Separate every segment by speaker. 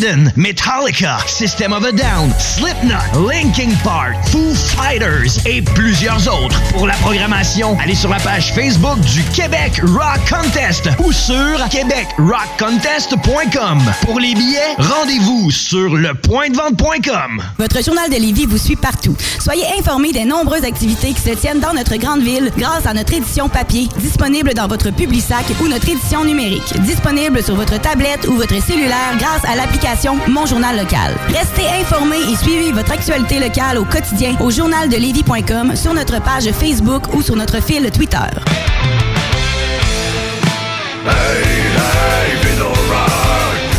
Speaker 1: Metallica, System of a Down, Slipknot, Linkin Park, Foo Fighters et plusieurs autres. Pour la programmation, allez sur la page Facebook du Québec Rock Contest ou sur québecrockcontest.com. Pour les billets, rendez-vous sur lepointdevente.com.
Speaker 2: Votre journal de Lévis vous suit partout. Soyez informés des nombreuses activités qui se tiennent dans notre grande ville grâce à notre édition papier, disponible dans votre Publisac ou notre édition numérique, disponible sur votre tablette ou votre cellulaire grâce à l'application Mon Journal Local. Restez informés et suivez votre actualité locale au quotidien au journaldelévis.com, sur notre page Facebook ou sur notre fil Twitter.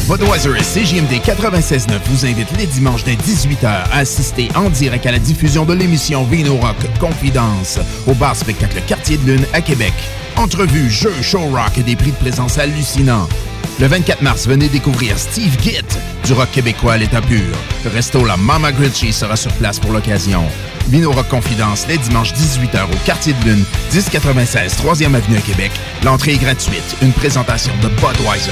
Speaker 3: Budweiser et CJMD 96.9 vous invitent les dimanches dès 18h à assister en direct à la diffusion de l'émission Vino Rock Confidence au bar spectacle Quartier de Lune à Québec. Entrevues, jeux, show rock et des prix de présence hallucinants. Le 24 mars, venez découvrir Steve Gitt du rock québécois à l'état pur. Le resto La Mama Grinchy sera sur place pour l'occasion. Vino Rock Confidence, les dimanches 18h au Quartier de Lune, 1096 3e Avenue à Québec. L'entrée est gratuite. Une présentation de Budweiser.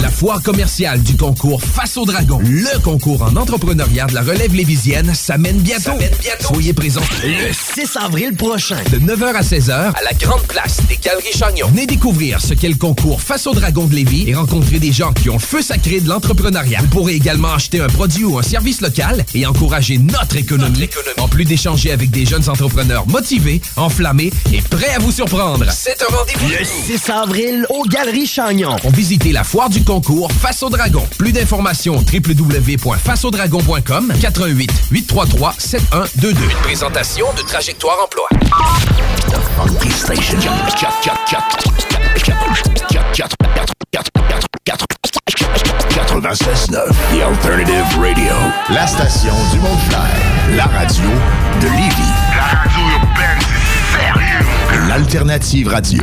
Speaker 4: La foire commerciale du concours Face au Dragon, le concours en entrepreneuriat de la relève lévisienne, s'amène bientôt. Soyez présents le 6 avril prochain, de 9h à 16h, à la Grande Place des Galeries Chagnon. Venez découvrir ce qu'est le concours Face au Dragon de Lévis et rencontrer des gens qui ont le feu sacré de l'entrepreneuriat. Vous pourrez également acheter un produit ou un service local et encourager notre économie. En plus d'échanger avec des jeunes entrepreneurs motivés, enflammés et prêts à vous surprendre. C'est un rendez-vous. Le 6 avril aux Galeries Chagnon. On visiter la foire du concours Face au Dragon? Plus d'informations www.faceaudragon.com 88 833 7122. Une présentation de Trajectoire Emploi. Funky Station.
Speaker 5: 96.9 The Alternative Radio. La station du monde. La radio de Lévis. La radio urbaine, c'est sérieux. L'Alternative Radio.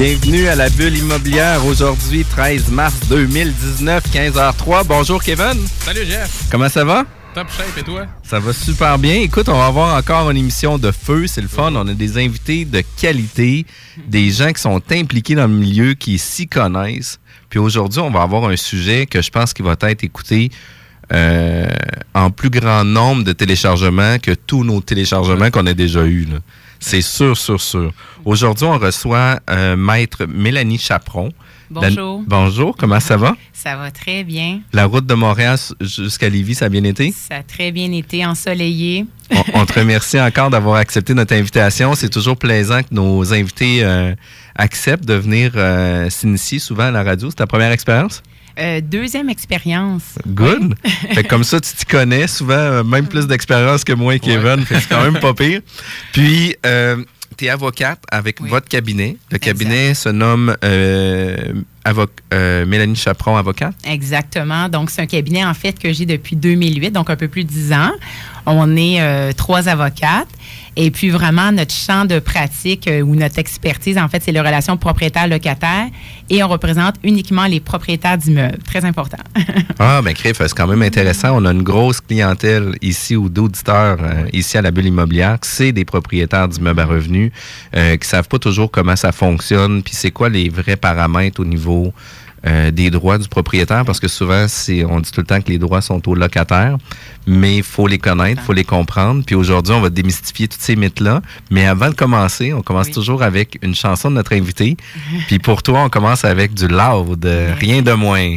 Speaker 6: Bienvenue à la bulle immobilière aujourd'hui, 13 mars 2019, 15h03. Bonjour Kevin.
Speaker 7: Salut Jeff.
Speaker 6: Comment ça va?
Speaker 7: Top shape et toi?
Speaker 6: Ça va super bien. Écoute, on va avoir encore une émission de feu, c'est le fun. On a des invités de qualité, des gens qui sont impliqués dans le milieu, qui s'y connaissent. Puis aujourd'hui, on va avoir un sujet que je pense qu'il va être écouté euh, en plus grand nombre de téléchargements que tous nos téléchargements qu'on a déjà eus. là. C'est sûr, sûr, sûr. Aujourd'hui, on reçoit euh, Maître Mélanie Chaperon.
Speaker 8: Bonjour.
Speaker 6: La- bonjour, comment ça va?
Speaker 8: Ça va très bien.
Speaker 6: La route de Montréal jusqu'à Lévis, ça a bien été?
Speaker 8: Ça a très bien été ensoleillé.
Speaker 6: On, on te remercie encore d'avoir accepté notre invitation. C'est toujours plaisant que nos invités euh, acceptent de venir euh, s'initier souvent à la radio. C'est ta première expérience?
Speaker 8: Euh, deuxième expérience.
Speaker 6: Good. Fait comme ça, tu t'y connais souvent, euh, même plus d'expérience que moi et Kevin. C'est quand même pas pire. Puis, tu es avocate avec votre cabinet. Le cabinet se nomme euh, avo- euh, Mélanie Chaperon, avocate.
Speaker 8: Exactement. Donc, c'est un cabinet, en fait, que j'ai depuis 2008, donc un peu plus de 10 ans. On est euh, trois avocates. Et puis, vraiment, notre champ de pratique euh, ou notre expertise, en fait, c'est les relations propriétaire-locataire. Et on représente uniquement les propriétaires d'immeubles. Très important.
Speaker 6: Ah, ben, Criff, c'est quand même intéressant. On a une grosse clientèle ici ou d'auditeurs euh, ici à la bulle immobilière. C'est des propriétaires d'immeubles à revenus euh, qui savent pas toujours comment ça fonctionne, puis c'est quoi les vrais paramètres au niveau euh, des droits du propriétaire parce que souvent, c'est, on dit tout le temps que les droits sont aux locataires, mais il faut les connaître, il faut les comprendre. Puis aujourd'hui, on va démystifier tous ces mythes-là. Mais avant de commencer, on commence toujours avec une chanson de notre invité. Puis pour toi, on commence avec du loud, rien de moins.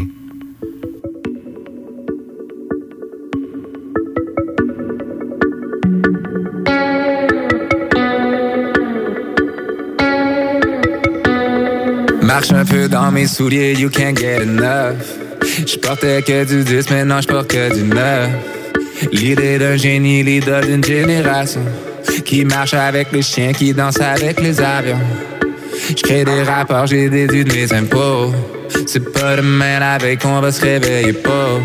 Speaker 9: Marche un peu dans mes souliers, you can't get enough. Je portais que du 10, maintenant je porte que du 9. L'idée d'un génie, l'idole d'une génération. Qui marche avec les chiens, qui danse avec les avions. Je des rapports, j'ai déduit de mes impôts. C'est pas demain la veille qu'on va se réveiller pas.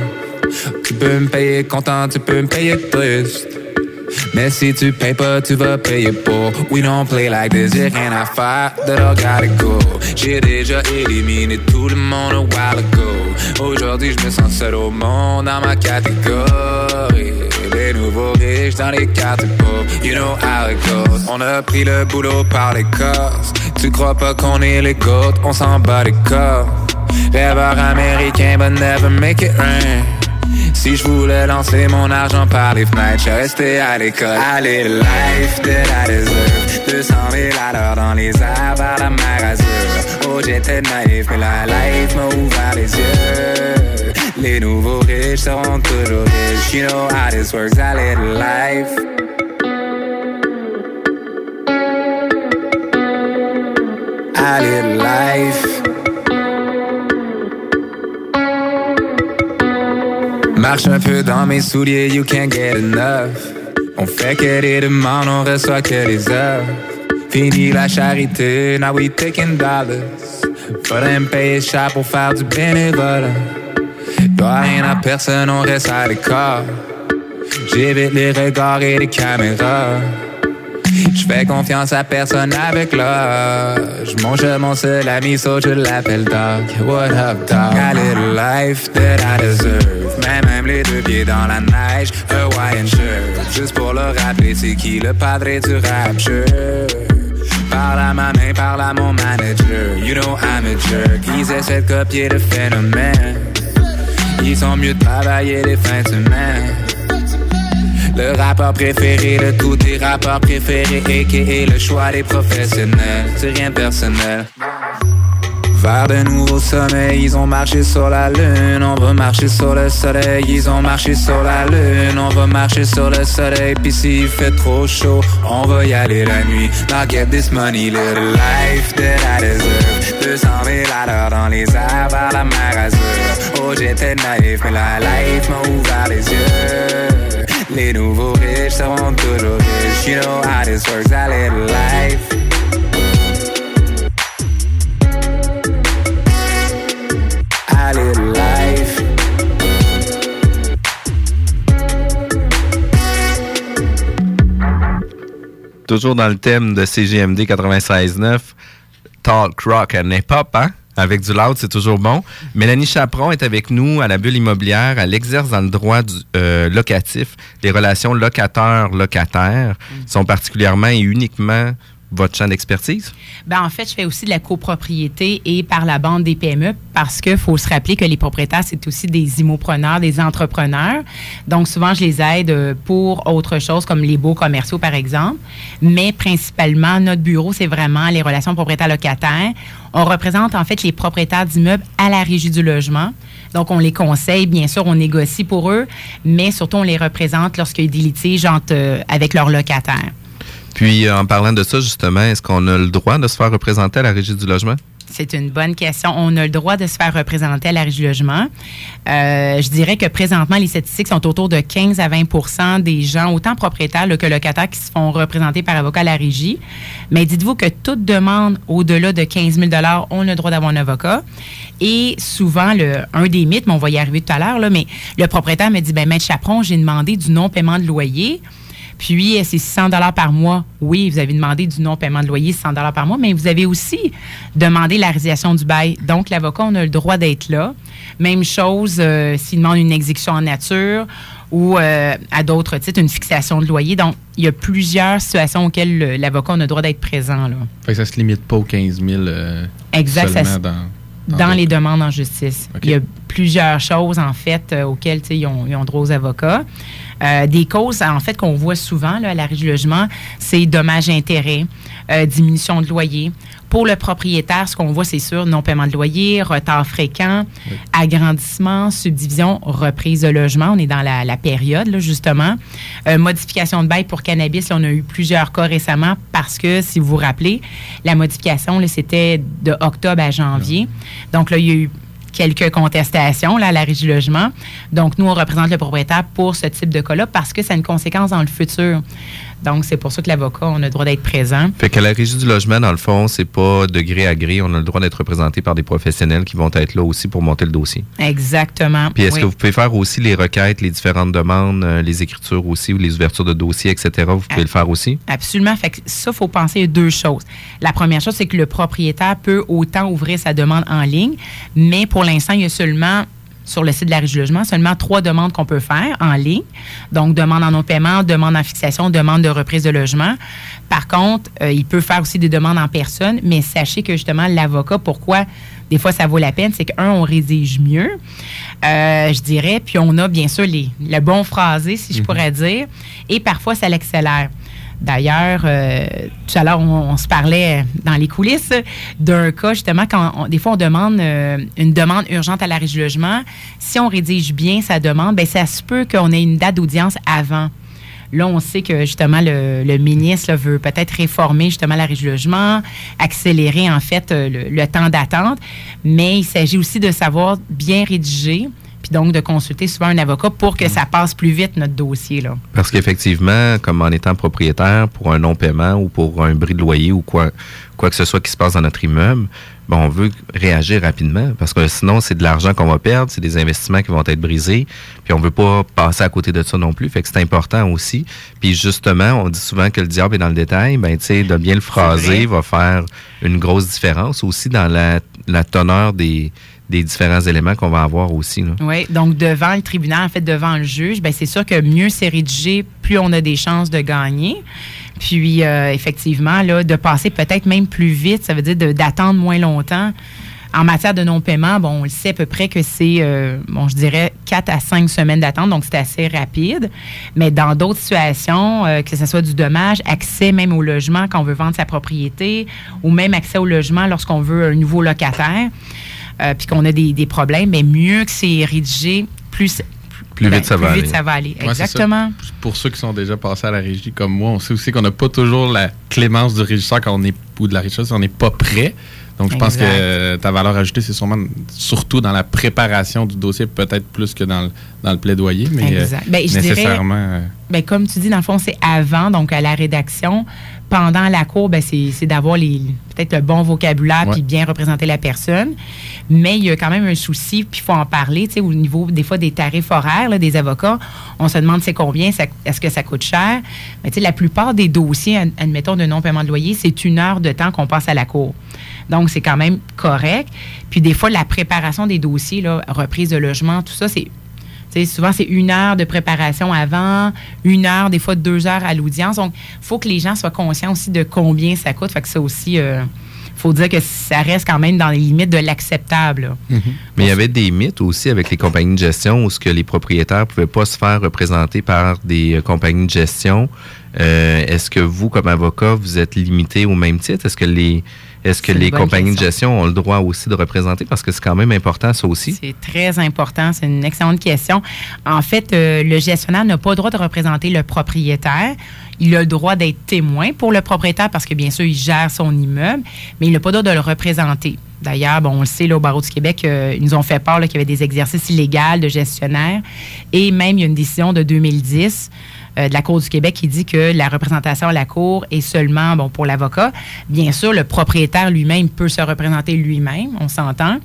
Speaker 9: Tu peux me payer content, tu peux me payer triste. Mais si tu payes pas, tu vas payer pour. We don't play like this, j'ai rien à faire, that I gotta go. J'ai déjà éliminé tout le monde a while ago. Aujourd'hui, je me sens seul au monde dans ma catégorie. Les nouveaux riches dans les cartes pauvres, you know how it goes. On a pris le boulot par les cosses. Tu crois pas qu'on est les gouttes, on s'en bat les corps. Rêveur américain, but never make it rain. Si je voulais lancer mon argent par les fenêtres, je restais à l'école. Allez, life that I deserve. 200 000 à dans les airs vers la mer Azur. Oh, j'étais naïf, mais la life m'a ouvert les yeux. Les nouveaux riches seront toujours riches. You know how this works, allez, life. Allez, life. Marche un peu dans mes souliers, you can't get enough. On fait que des demandes, on reçoit que les heures. Fini la charité, now we taking dollars. Faudrait me payer cher pour faire du bénévolat. Dois rien à personne, on reste à l'écart. J'évite les regards et les caméras. Je fais confiance à personne avec l'âge. Mon jeu, mon seul ami, so je l'appelle Doc. What up, dog? A little life that I deserve. Même les deux pieds dans la neige, Hawaiian shirt. Juste pour le rappeler, c'est qui le padre du rap shirt? Parle à ma main, parle à mon manager. You know I'm a jerk. Ils essaient de copier le phénomène. Ils sont mieux de travailler les fins de semaine. Le rappeur préféré de tous tes rappeurs préférés, a.k.a. le choix des professionnels. C'est rien de personnel. Vers de nouveaux sommets, ils ont marché sur la lune. On va marcher sur le soleil, ils ont marché sur la lune. On va marcher sur le soleil, puis s'il fait trop chaud, on va y aller la nuit. Now get this money, little life that I deserve. 200 000 à dans les airs vers la mer Azur. Oh, j'étais naïf, mais la life m'a ouvert les yeux. Les nouveaux riches seront toujours riches. You know how this works, a little life.
Speaker 6: Toujours dans le thème de CGMD 96.9, Talk Rock and Hip Hop, hein? Avec du loud, c'est toujours bon. Mélanie Chaperon est avec nous à la bulle immobilière. Elle exerce dans le droit du, euh, locatif. Les relations locataires-locataires sont particulièrement et uniquement votre champ d'expertise?
Speaker 8: Ben, en fait, je fais aussi de la copropriété et par la bande des PME parce qu'il faut se rappeler que les propriétaires, c'est aussi des immopreneurs, des entrepreneurs. Donc, souvent, je les aide euh, pour autre chose, comme les beaux commerciaux, par exemple. Mais principalement, notre bureau, c'est vraiment les relations propriétaires-locataires. On représente, en fait, les propriétaires d'immeubles à la régie du logement. Donc, on les conseille, bien sûr, on négocie pour eux, mais surtout, on les représente lorsqu'il y a des litiges euh, avec leurs locataires.
Speaker 6: Puis, en parlant de ça, justement, est-ce qu'on a le droit de se faire représenter à la Régie du logement?
Speaker 8: C'est une bonne question. On a le droit de se faire représenter à la Régie du logement. Euh, je dirais que présentement, les statistiques sont autour de 15 à 20% des gens, autant propriétaires que locataires, qui se font représenter par avocat à la Régie. Mais dites-vous que toute demande au-delà de 15 000 on a le droit d'avoir un avocat. Et souvent, le, un des mythes, mais on va y arriver tout à l'heure, mais le propriétaire me dit, ben maître Chaperon, j'ai demandé du non-paiement de loyer. Puis, c'est 600 dollars par mois. Oui, vous avez demandé du non-paiement de loyer, 600 dollars par mois, mais vous avez aussi demandé la résiliation du bail. Donc, l'avocat, on a le droit d'être là. Même chose euh, s'il demande une exécution en nature ou euh, à d'autres titres, une fixation de loyer. Donc, il y a plusieurs situations auxquelles le- l'avocat, on a le droit d'être présent. Là.
Speaker 7: Fait que ça se limite pas aux 15 000 euh,
Speaker 8: Exact,
Speaker 7: seulement dans...
Speaker 8: dans les demandes en justice. Il y a plusieurs choses, en fait, euh, auxquelles ils ont, ils ont droit aux avocats. Euh, des causes, en fait, qu'on voit souvent là, à l'arrêt du logement, c'est dommages et intérêts, euh, diminution de loyer. Pour le propriétaire, ce qu'on voit, c'est sûr, non-paiement de loyer, retard fréquent, agrandissement, subdivision, reprise de logement. On est dans la, période, là, justement. Euh, modification de bail pour cannabis, on a eu plusieurs cas récemment parce que, si vous vous rappelez, la modification, c'était de octobre à janvier. Donc là, il y a eu quelques contestations là, à la régie logement. Donc, nous, on représente le propriétaire pour ce type de cas-là parce que ça a une conséquence dans le futur. Donc, c'est pour ça que l'avocat, on a le droit d'être présent.
Speaker 6: Fait que la régie du logement, dans le fond, c'est pas de gré à gré. On a le droit d'être représenté par des professionnels qui vont être là aussi pour monter le dossier.
Speaker 8: Exactement.
Speaker 6: Puis est-ce que vous pouvez faire aussi les requêtes, les différentes demandes, euh, les écritures aussi ou les ouvertures de dossiers, etc. Vous pouvez le faire aussi?
Speaker 8: Absolument. Fait que ça, il faut penser à deux choses. La première chose, c'est que le propriétaire peut autant ouvrir sa demande en ligne, mais pour l'instant, il y a seulement sur le site de la Régie Logement, seulement trois demandes qu'on peut faire en ligne. Donc, demande en non-paiement, demande en fixation, demande de reprise de logement. Par contre, euh, il peut faire aussi des demandes en personne, mais sachez que justement, l'avocat, pourquoi des fois ça vaut la peine, c'est qu'un, on rédige mieux, euh, je dirais, puis on a bien sûr les, le bon phrasé, si je mhm. pourrais dire, et parfois ça l'accélère. D'ailleurs, euh, tout à l'heure, on, se parlait dans les coulisses d'un cas, justement, quand des fois on demande euh, une demande urgente à la régie logement. Si on rédige bien sa demande, bien, ça se peut qu'on ait une date d'audience avant. Là, on sait que justement le, ministre veut peut-être réformer justement la régie logement, accélérer en fait euh, le temps d'attente, mais il s'agit aussi de savoir bien rédiger puis donc de consulter souvent un avocat pour que ça passe plus vite, notre dossier. Là.
Speaker 6: Parce qu'effectivement, comme en étant propriétaire, pour un non-paiement ou pour un bris de loyer ou quoi, quoi que ce soit qui se passe dans notre immeuble, on veut réagir rapidement parce que sinon, c'est de l'argent qu'on va perdre, c'est des investissements qui vont être brisés, puis on veut pas passer à côté de ça non plus. Fait que c'est important aussi. Puis justement, on dit souvent que le diable est dans le détail. Ben, tu sais, de bien le phraser va faire une grosse différence aussi dans la, la teneur des des différents éléments qu'on va avoir aussi.
Speaker 8: Oui, donc devant le tribunal, en fait, devant le juge, ben c'est sûr que mieux c'est rédigé, plus on a des chances de gagner. Puis, euh, effectivement, là, de passer peut-être même plus vite, ça veut dire d'attendre moins longtemps. En matière de non-paiement, bon, on le sait à peu près que c'est, euh, bon, je dirais, 4 à 5 semaines d'attente, donc c'est assez rapide. Mais dans d'autres situations, euh, que ce soit du dommage, accès même au logement quand on veut vendre sa propriété, ou même accès au logement lorsqu'on veut un nouveau locataire, euh, puis qu'on a des, problèmes, mais mieux que c'est rédigé, plus
Speaker 6: plus vite, ça,
Speaker 8: ben,
Speaker 6: va
Speaker 8: vite ça va aller. Exactement.
Speaker 7: Pour ceux qui sont déjà passés à la régie comme moi, on sait aussi qu'on n'a pas toujours la clémence du régisseur quand on est ou de la régie, si on n'est pas prêt. Donc, je pense que ta valeur ajoutée, c'est sûrement surtout dans la préparation du dossier, peut-être plus que dans le, dans le plaidoyer, mais euh, ben, nécessairement. Euh,
Speaker 8: ben, comme tu dis, dans le fond, c'est avant, donc à la rédaction. Pendant la cour, ben, c'est d'avoir peut-être le bon vocabulaire puis bien représenter la personne. Mais il y a quand même un souci, puis il faut en parler, tu sais, au niveau des fois des tarifs horaires des avocats. On se demande c'est combien, est-ce que ça coûte cher? Mais tu sais, la plupart des dossiers, admettons, de non-paiement de loyer, c'est une heure de temps qu'on passe à la cour. Donc, c'est quand même correct. Puis des fois, la préparation des dossiers, là, reprise de logement, tout ça, c'est souvent, c'est une heure de préparation avant, une heure, des fois deux heures à l'audience. Donc, il faut que les gens soient conscients aussi de combien ça coûte. Fait que ça aussi, euh, faut dire que ça reste quand même dans les limites de l'acceptable.
Speaker 6: Mm-hmm. Mais il y avait des mythes aussi avec les compagnies de gestion où ce que les propriétaires ne pouvaient pas se faire représenter par des euh, compagnies de gestion. Euh, est-ce que vous, comme avocat, vous êtes limité au même titre? Est-ce que les est-ce que les compagnies de gestion ont le droit aussi de représenter? Parce que c'est quand même important, ça aussi.
Speaker 8: C'est très important. C'est une excellente question. En fait, euh, le gestionnaire n'a pas le droit de représenter le propriétaire. Il a le droit d'être témoin pour le propriétaire parce que, bien sûr, il gère son immeuble, mais il n'a pas le droit de le représenter. D'ailleurs, bon, on le sait, là, au Barreau du Québec, euh, ils nous ont fait part qu'il y avait des exercices illégaux de gestionnaire. Et même, il y a une décision de 2010 euh, de la Cour du Québec qui dit que la représentation à la Cour est seulement bon pour l'avocat. Bien sûr, le propriétaire lui-même peut se représenter lui-même, on s'entend.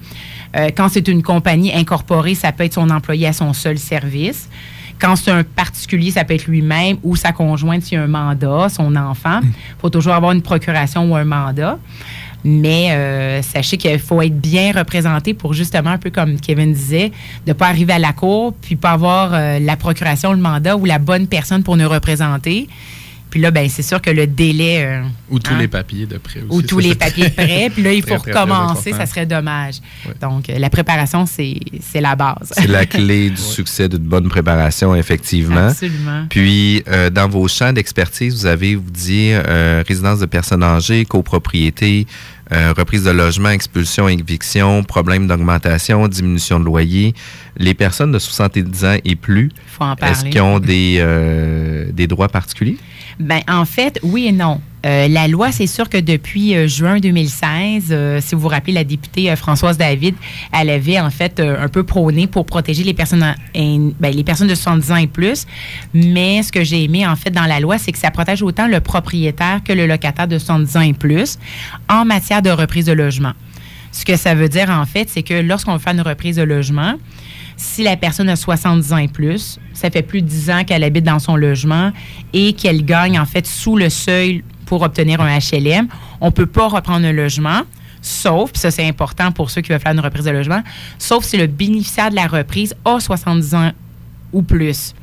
Speaker 8: Euh, quand c'est une compagnie incorporée, ça peut être son employé à son seul service. Quand c'est un particulier, ça peut être lui-même ou sa conjointe s'il y a un mandat, son enfant. Il faut toujours avoir une procuration ou un mandat. Mais euh, sachez qu'il faut être bien représenté pour justement, un peu comme Kevin disait, de ne pas arriver à la cour puis pas avoir euh, la procuration, le mandat ou la bonne personne pour nous représenter. Puis là, ben, c'est sûr que le délai.
Speaker 7: Euh, ou tous hein? les papiers de prêt
Speaker 8: aussi. Ou tous les papiers de prêt. Puis là, il faut recommencer, ça serait dommage. Donc, euh, la préparation, c'est la base.
Speaker 6: C'est la clé du succès d'une bonne préparation, effectivement.
Speaker 8: Absolument.
Speaker 6: Puis, euh, dans vos champs d'expertise, vous avez, vous dit, résidence de personnes âgées, copropriété, reprise de logement, expulsion, éviction, problème d'augmentation, diminution de loyer. Les personnes de 70 ans et plus, est-ce qu'ils ont des, des droits particuliers?
Speaker 8: Ben, en fait, oui et non. Euh, la loi, c'est sûr que depuis euh, juin 2016, euh, si vous vous rappelez, la députée Françoise David, elle avait en fait un peu prôné pour protéger les personnes, ben, les personnes de 70 ans et plus. Mais ce que j'ai aimé en fait dans la loi, c'est que ça protège autant le propriétaire que le locataire de 70 ans et plus en matière de reprise de logement. Ce que ça veut dire en fait, c'est que lorsqu'on fait une reprise de logement, si la personne a 70 ans et plus, ça fait plus de 10 ans qu'elle habite dans son logement et qu'elle gagne en fait sous le seuil pour obtenir un HLM, on ne peut pas reprendre un logement, sauf, ça c'est important pour ceux qui veulent faire une reprise de logement, sauf si le bénéficiaire de la reprise a 70 ans ou plus.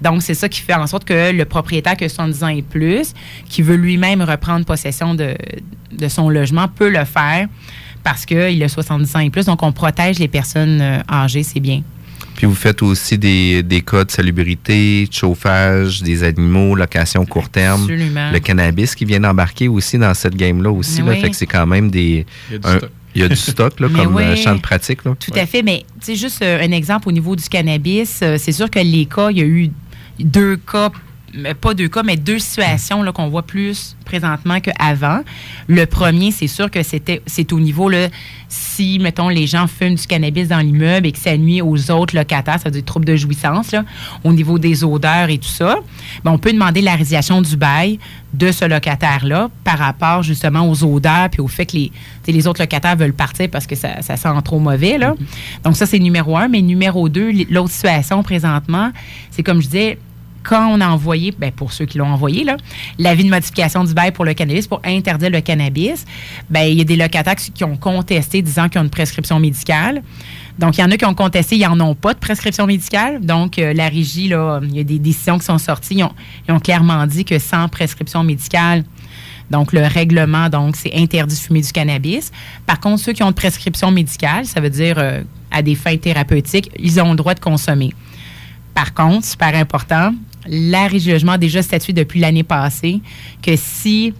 Speaker 8: Donc, c'est ça qui fait en sorte que le propriétaire qui a 70 ans et plus, qui veut lui-même reprendre possession de son logement, peut le faire parce qu'il a 70 ans et plus. Donc, on protège les personnes euh, âgées, c'est bien.
Speaker 6: Puis vous faites aussi des, des cas de salubrité, de chauffage, des animaux, location court terme.
Speaker 8: Absolument.
Speaker 6: Le cannabis qui vient d'embarquer aussi dans cette game-là aussi. Là, fait que c'est quand même des... Il y a du stock. là, comme euh, champ de pratique. Là.
Speaker 8: Tout à fait, mais c'est juste euh, un exemple au niveau du cannabis. C'est sûr que les cas, il y a eu deux cas pas deux cas, mais deux situations qu'on voit plus présentement qu'avant. Le premier, c'est sûr que c'était c'est au niveau là, si, mettons, les gens fument du cannabis dans l'immeuble et que ça nuit aux autres locataires, ça veut dire troubles de jouissance, là, au niveau des odeurs et tout ça, ben, on peut demander la résiliation du bail de ce locataire-là par rapport justement aux odeurs puis au fait que les, les autres locataires veulent partir parce que ça, ça sent trop mauvais. Là. Mm-hmm. Donc ça, c'est numéro un. Mais numéro deux, l'autre situation présentement, c'est comme je disais, quand on a envoyé, ben pour ceux qui l'ont envoyé, l'avis de modification du bail pour le cannabis, pour interdire le cannabis, ben, il y a des locataires qui ont contesté disant qu'ils ont une prescription médicale. Donc, il y en a qui ont contesté, ils n'en ont pas de prescription médicale. Donc, euh, la régie, là, il y a des décisions qui sont sorties. Ils ont, ils ont clairement dit que sans prescription médicale, donc, le règlement, donc, c'est interdit de fumer du cannabis. Par contre, ceux qui ont une prescription médicale, ça veut dire euh, à des fins thérapeutiques, ils ont le droit de consommer. Par contre, super important, la jugement a déjà statué depuis l'année passée que si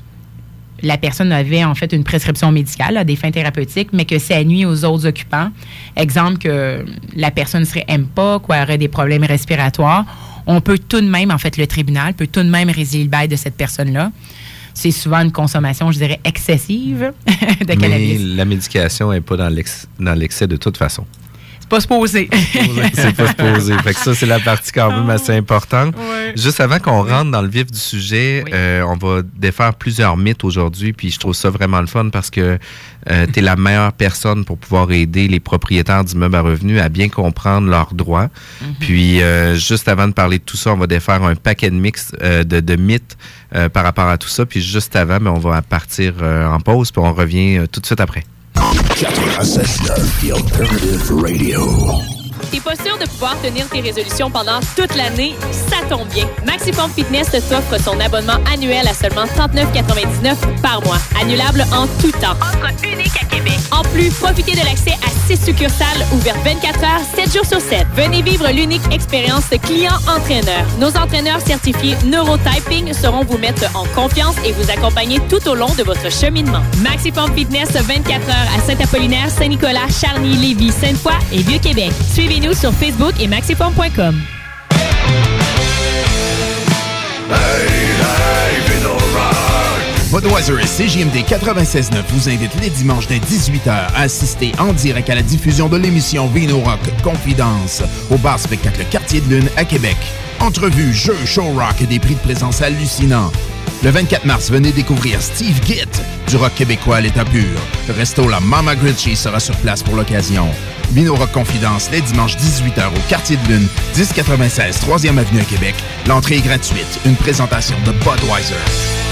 Speaker 8: la personne avait en fait une prescription médicale à des fins thérapeutiques, mais que ça nuit aux autres occupants, exemple que la personne serait MPOC ou aurait des problèmes respiratoires, on peut tout de même, en fait, le tribunal peut tout de même résilier le bail de cette personne-là. C'est souvent une consommation, je dirais, excessive de cannabis.
Speaker 6: Mais la médication n'est pas dans l'excès de toute façon
Speaker 8: pas se poser.
Speaker 6: c'est pas se poser. Fait que ça, c'est la partie quand même assez importante. Juste avant qu'on rentre dans le vif du sujet, euh, on va défaire plusieurs mythes aujourd'hui. Puis je trouve ça vraiment le fun parce que euh, tu es la meilleure personne pour pouvoir aider les propriétaires d'immeubles à revenus à bien comprendre leurs droits. Mhm. Puis euh, juste avant de parler de tout ça, on va défaire un paquet de mix de, de, mythes par rapport à tout ça. Puis juste avant, mais ben, on va partir en pause. Puis on revient tout de suite après. 96.9 The Alternative
Speaker 10: Radio. T'es pas sûr de pouvoir tenir tes résolutions pendant toute l'année? Ça tombe bien. Maximum Fitness t'offre son abonnement annuel à seulement 39,99 par mois. Annulable en tout temps. Offre unique à Québec. En plus, profitez de l'accès à 6 succursales ouvertes 24 heures, 7 jours sur 7. Venez vivre l'unique expérience client-entraîneur. Nos entraîneurs certifiés Neurotyping seront vous mettre en confiance et vous accompagner tout au long de votre cheminement. Maximum Fitness 24 heures à Saint-Apollinaire, Saint-Nicolas, Charny, Lévis, Sainte-Foy et Vieux-Québec. Suivez nous sur Facebook et maxiform.com.
Speaker 3: Budweiser et CJMD 96.9 vous invitent les dimanches dès 18h à assister en direct à la diffusion de l'émission Vino Rock Confidence au bar spectacle Quartier de Lune à Québec. Entrevues, jeux, show rock et des prix de présence hallucinants. Le 24 mars, venez découvrir Steve Gitt du rock québécois à l'état pur. Le resto La Mama Gritchy sera sur place pour l'occasion. Vino Rock Confidence, les dimanches 18h au Quartier de Lune, 1096 3e Avenue à Québec. L'entrée est gratuite. Une présentation de Budweiser.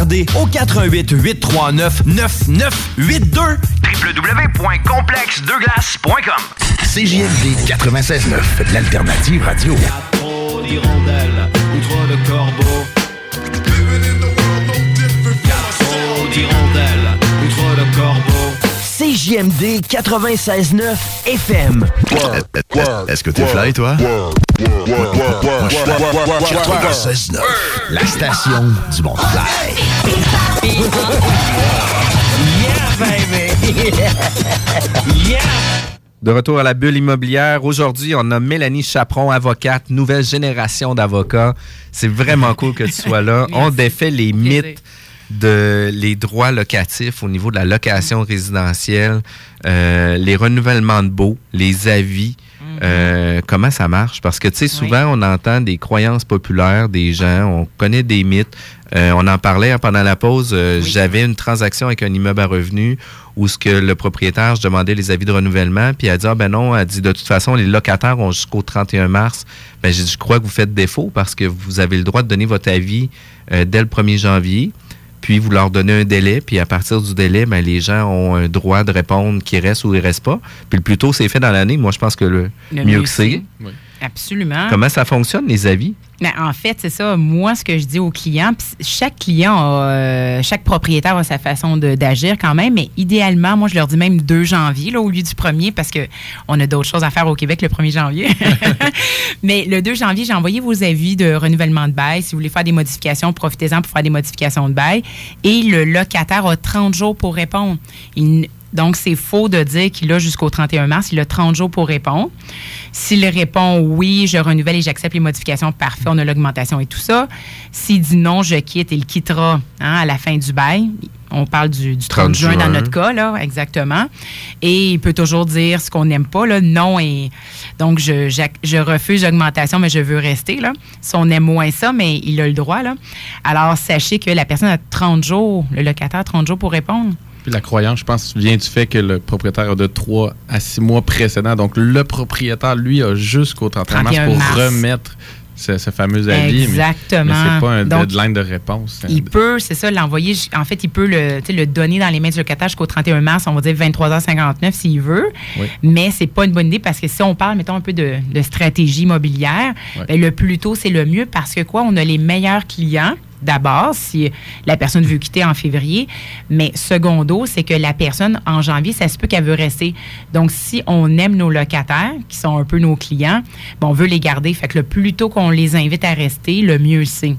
Speaker 1: au 88 839 9982
Speaker 11: www.complexdeglace.com
Speaker 12: CJMD 96.9, l'alternative radio.
Speaker 13: Trop d'hirondelles. Trop d'hirondelles corbeaux.
Speaker 1: CJMD 96.9 FM.
Speaker 12: Est-ce que t'es fly, toi? La station du monde.
Speaker 6: De retour à la bulle immobilière. Aujourd'hui, on a Mélanie Chaperon, avocate, nouvelle génération d'avocats. C'est vraiment cool que tu sois là. On défait les mythes de les droits locatifs au niveau de la location résidentielle, euh, les renouvellements de baux, les avis. Euh, comment ça marche? Parce que, tu sais, souvent, on entend des croyances populaires des gens, on connaît des mythes. Euh, on en parlait pendant la pause. euh, J'avais une transaction avec un immeuble à revenus où ce que le propriétaire, je demandais les avis de renouvellement, puis elle a dit, ah ben non, elle dit, de toute façon, les locataires ont jusqu'au 31 mars. Ben, j'ai dit, je crois que vous faites défaut parce que vous avez le droit de donner votre avis dès le 1er janvier. Puis vous leur donnez un délai, puis à partir du délai, ben, les gens ont un droit de répondre qui reste ou il reste pas. Puis le plus tôt c'est fait dans l'année, moi je pense que le,
Speaker 8: Le
Speaker 6: mieux
Speaker 8: mieux
Speaker 6: que c'est.
Speaker 8: c'est. Absolument.
Speaker 6: Comment ça fonctionne, les avis?
Speaker 8: Mais en fait, c'est ça. Moi, ce que je dis aux clients, pis chaque client, a, euh, chaque propriétaire a sa façon d'agir quand même, mais idéalement, moi, je leur dis même 2 janvier là, au lieu du 1er parce que on a d'autres choses à faire au Québec le 1er janvier. mais le 2 janvier, j'ai envoyé vos avis de renouvellement de bail. Si vous voulez faire des modifications, profitez-en pour faire des modifications de bail. Et le locataire a 30 jours pour répondre. Il donc, c'est faux de dire qu'il a jusqu'au 31 mars. Il a 30 jours pour répondre. S'il répond oui, je renouvelle et j'accepte les modifications, parfait, on a l'augmentation et tout ça. S'il dit non, je quitte, il quittera hein, à la fin du bail. On parle du, du 30,
Speaker 6: 30
Speaker 8: juin, dans notre cas, là, exactement. Et il peut toujours dire ce qu'on n'aime pas, là, non. Et donc, je refuse l'augmentation, mais je veux rester. Là. Si on aime moins ça, mais il a le droit. Là. Alors, sachez que la personne a 30 jours, le locataire a 30 jours pour répondre.
Speaker 7: Puis la croyance, je pense, vient du fait que le propriétaire a de 3 à 6 mois précédents. Donc, le propriétaire, lui, a jusqu'au 31 mars
Speaker 8: 31
Speaker 7: pour
Speaker 8: mars.
Speaker 7: remettre ce, ce fameux avis. mais-
Speaker 8: Exactement.
Speaker 7: Mais, c'est pas un
Speaker 8: Donc,
Speaker 7: deadline de réponse.
Speaker 8: Il peut, c'est ça, l'envoyer. En fait, il peut le, donner dans les mains du locataire jusqu'au 31 mars, on va dire 23h59 s'il veut.
Speaker 7: Oui.
Speaker 8: Mais c'est pas une bonne idée parce que si on parle, mettons, un peu de, de stratégie immobilière, ben, le plus tôt, c'est le mieux parce que quoi, on a les meilleurs clients. D'abord, si la personne veut quitter en février, mais secondo, c'est que la personne en janvier, ça se peut qu'elle veut rester. Donc, si on aime nos locataires, qui sont un peu nos clients, ben, on veut les garder. Fait que le plus tôt qu'on les invite à rester, le mieux c'est.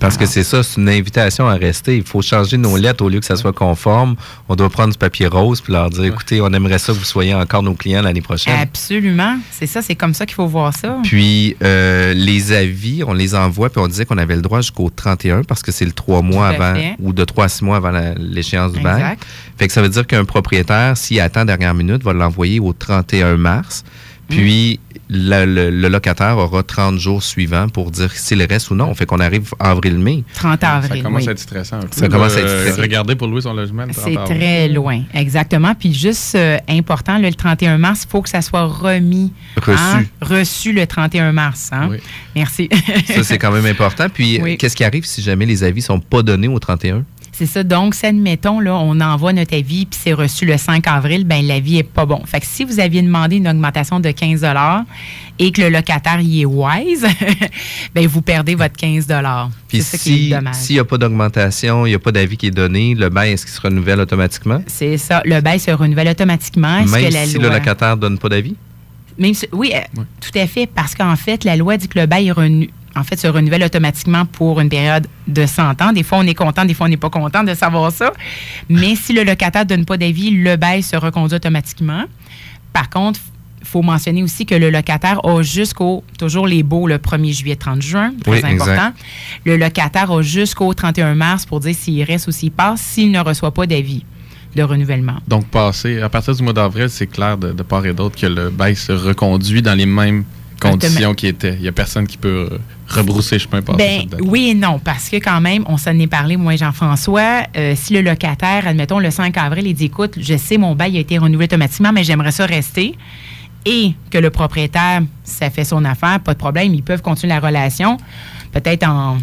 Speaker 6: Parce que c'est ça, c'est une invitation à rester. Il faut changer nos lettres au lieu que ça soit conforme. On doit prendre du papier rose puis leur dire, écoutez, on aimerait ça que vous soyez encore nos clients l'année prochaine.
Speaker 8: Absolument. C'est ça, c'est comme ça qu'il faut voir ça.
Speaker 6: Puis euh, les avis, on les envoie, puis on disait qu'on avait le droit jusqu'au 31 parce que c'est le trois mois avant
Speaker 8: fait.
Speaker 6: ou de trois à six mois avant l'échéance du bail. Fait que ça veut dire qu'un propriétaire, s'il attend dernière minute, va l'envoyer au 31 mars. Puis le, le- le locataire aura 30 jours suivants pour dire s'il reste ou non. Fait qu'on arrive avril-mai.
Speaker 8: 30 avril.
Speaker 7: Ça commence
Speaker 8: oui.
Speaker 7: à être stressant un peu.
Speaker 6: Ça commence à être
Speaker 7: Euh,
Speaker 6: stressant.
Speaker 7: Regarder pour louer son logement. le 30
Speaker 8: C'est très loin, exactement. Puis juste euh, important, le 31 mars, il faut que ça soit remis.
Speaker 6: Reçu.
Speaker 8: hein? Reçu le 31 mars. hein?
Speaker 7: Oui.
Speaker 8: Merci.
Speaker 6: Ça, c'est quand même important. Puis
Speaker 8: Oui.
Speaker 6: qu'est-ce qui arrive si jamais les avis sont pas donnés au 31?
Speaker 8: C'est ça. Donc, si, admettons, là, on envoie notre avis puis c'est reçu le 5 avril, ben l'avis est pas bon. Fait que si vous aviez demandé une augmentation de 15 et que le locataire y est wise, ben vous perdez votre 15
Speaker 6: Puis
Speaker 8: C'est ça qui
Speaker 6: si-
Speaker 8: est dommage.
Speaker 6: s'il n'y a pas d'augmentation, il n'y a pas d'avis qui est donné, le bail, est-ce qu'il se renouvelle automatiquement?
Speaker 8: C'est ça. Le bail se renouvelle automatiquement. Est-ce
Speaker 6: Même
Speaker 8: que la
Speaker 6: si
Speaker 8: loi...
Speaker 6: le locataire ne donne pas d'avis?
Speaker 8: Même si- oui, euh, tout à fait, parce qu'en fait, la loi dit que le bail est renu- en fait, se renouvelle automatiquement pour une période de 100 ans. Des fois, on est content, des fois, on n'est pas content de savoir ça. Mais si le locataire ne donne pas d'avis, le bail se reconduit automatiquement. Par contre, faut mentionner aussi que le locataire a jusqu'au, toujours les beaux, le 1er juillet, 30 juin, très
Speaker 6: Oui,
Speaker 8: important.
Speaker 6: exact.
Speaker 8: Le locataire a jusqu'au 31 mars pour dire s'il reste ou s'il passe, s'il ne reçoit pas d'avis de renouvellement.
Speaker 7: Donc, passé, à partir du mois d'avril, c'est clair de, de part et d'autre que le bail se reconduit dans les mêmes conditions qui étaient. Il n'y a personne qui peut euh, rebrousser chemin par
Speaker 8: Ben, oui et non, parce que quand même, on s'en est parlé, moi et Jean-François. euh, si le locataire, admettons, le 5 avril, il dit écoute, je sais, mon bail a été renouvelé automatiquement, mais j'aimerais ça rester. Et que le propriétaire, ça fait son affaire, pas de problème, ils peuvent continuer la relation, peut-être en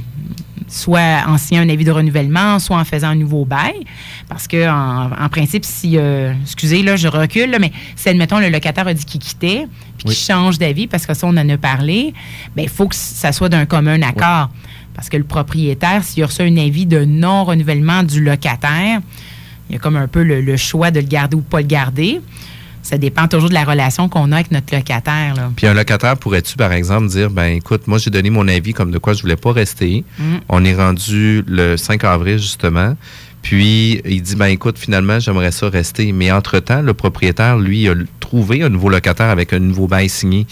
Speaker 8: soit en signant un avis de renouvellement, soit en faisant un nouveau bail. Parce que, en, en principe, si, euh, excusez, là, je recule, là, mais si, admettons, le locataire a dit qu'il quittait, puis qu'il change d'avis, parce que ça, on en a parlé, bien, il faut que ça soit d'un commun accord. Parce que le propriétaire, s'il a reçu un avis de non-renouvellement du locataire, il y a comme un peu le, le choix de le garder ou pas le garder. Ça dépend toujours de la relation qu'on a avec notre locataire. Là.
Speaker 6: Puis un locataire pourrait-tu, par exemple, dire ben écoute, moi j'ai donné mon avis comme de quoi je voulais pas rester.
Speaker 8: Mm.
Speaker 6: On est rendu le 5 avril, justement. Puis il dit ben écoute, finalement, j'aimerais ça rester. Mais entre-temps, le propriétaire, lui, a trouvé un nouveau locataire avec un nouveau bail signé.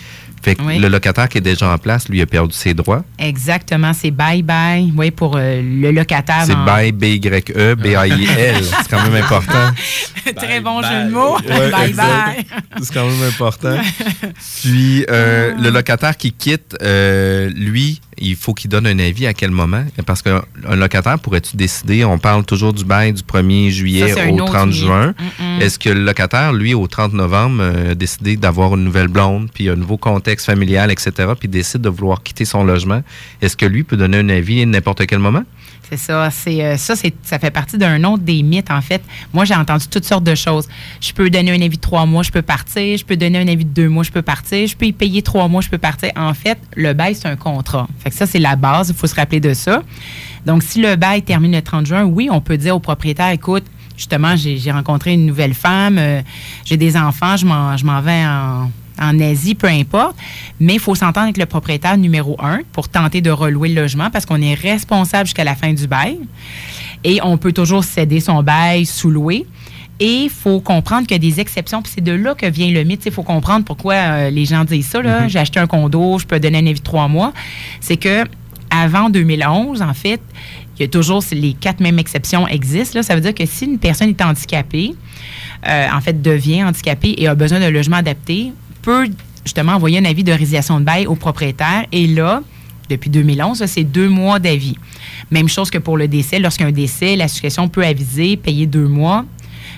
Speaker 6: Fait que
Speaker 8: Oui.
Speaker 6: le locataire qui est déjà en place, lui, a perdu ses droits.
Speaker 8: Exactement, c'est bye-bye. Oui, pour euh, le locataire.
Speaker 6: C'est
Speaker 8: dans-
Speaker 6: by B-Y-E, B-A-I-L. C'est quand même important.
Speaker 8: Très bon jeu de mots. Bye-bye.
Speaker 6: C'est quand même important. Puis, euh, le locataire qui quitte, euh, lui, il faut qu'il donne un avis à quel moment? Parce qu'un un locataire, pourrait-tu décider, on parle toujours du bail du 1er juillet
Speaker 8: Ça,
Speaker 6: au
Speaker 8: autre
Speaker 6: 30
Speaker 8: mythe.
Speaker 6: juin. Est-ce que le locataire, lui, au 30 novembre, euh, a décidé d'avoir une nouvelle blonde, puis un nouveau contexte familial, etc., puis décide de vouloir quitter son logement? Est-ce que lui peut donner un avis à n'importe quel moment?
Speaker 8: C'est ça. C'est euh, ça, ça fait partie d'un autre des mythes en fait. Moi, j'ai entendu toutes sortes de choses. Je peux donner un avis de trois mois, je peux partir. Je peux donner un avis de deux mois, je peux partir. Je peux y payer trois mois, je peux partir. En fait, le bail c'est un contrat. Fait que ça c'est la base. Il faut se rappeler de ça. Donc, si le bail termine le 30 juin, oui, on peut dire au propriétaire, écoute. Justement, j'ai rencontré une nouvelle femme, euh, j'ai des enfants, je m'en vais en, en Asie, peu importe. Mais il faut s'entendre avec le propriétaire numéro un pour tenter de relouer le logement parce qu'on est responsable jusqu'à la fin du bail. Et on peut toujours céder son bail, sous-louer. Et il faut comprendre qu'il y a des exceptions. Puis c'est de là que vient le mythe. Il faut comprendre pourquoi euh, les gens disent ça. là.
Speaker 14: Mhm.
Speaker 8: J'ai acheté un condo, je peux donner un avis de trois mois. C'est que avant 2011, en fait, il y a toujours les quatre mêmes exceptions existent. Là. Ça veut dire que si une personne est handicapée, euh, en fait, devient handicapée et a besoin d'un logement adapté, peut justement envoyer un avis de résiliation de bail au propriétaire. Et là, depuis 2011, là, c'est deux mois d'avis. Même chose que pour le décès. Lorsqu'il y a un décès, l'association peut aviser, payer deux mois,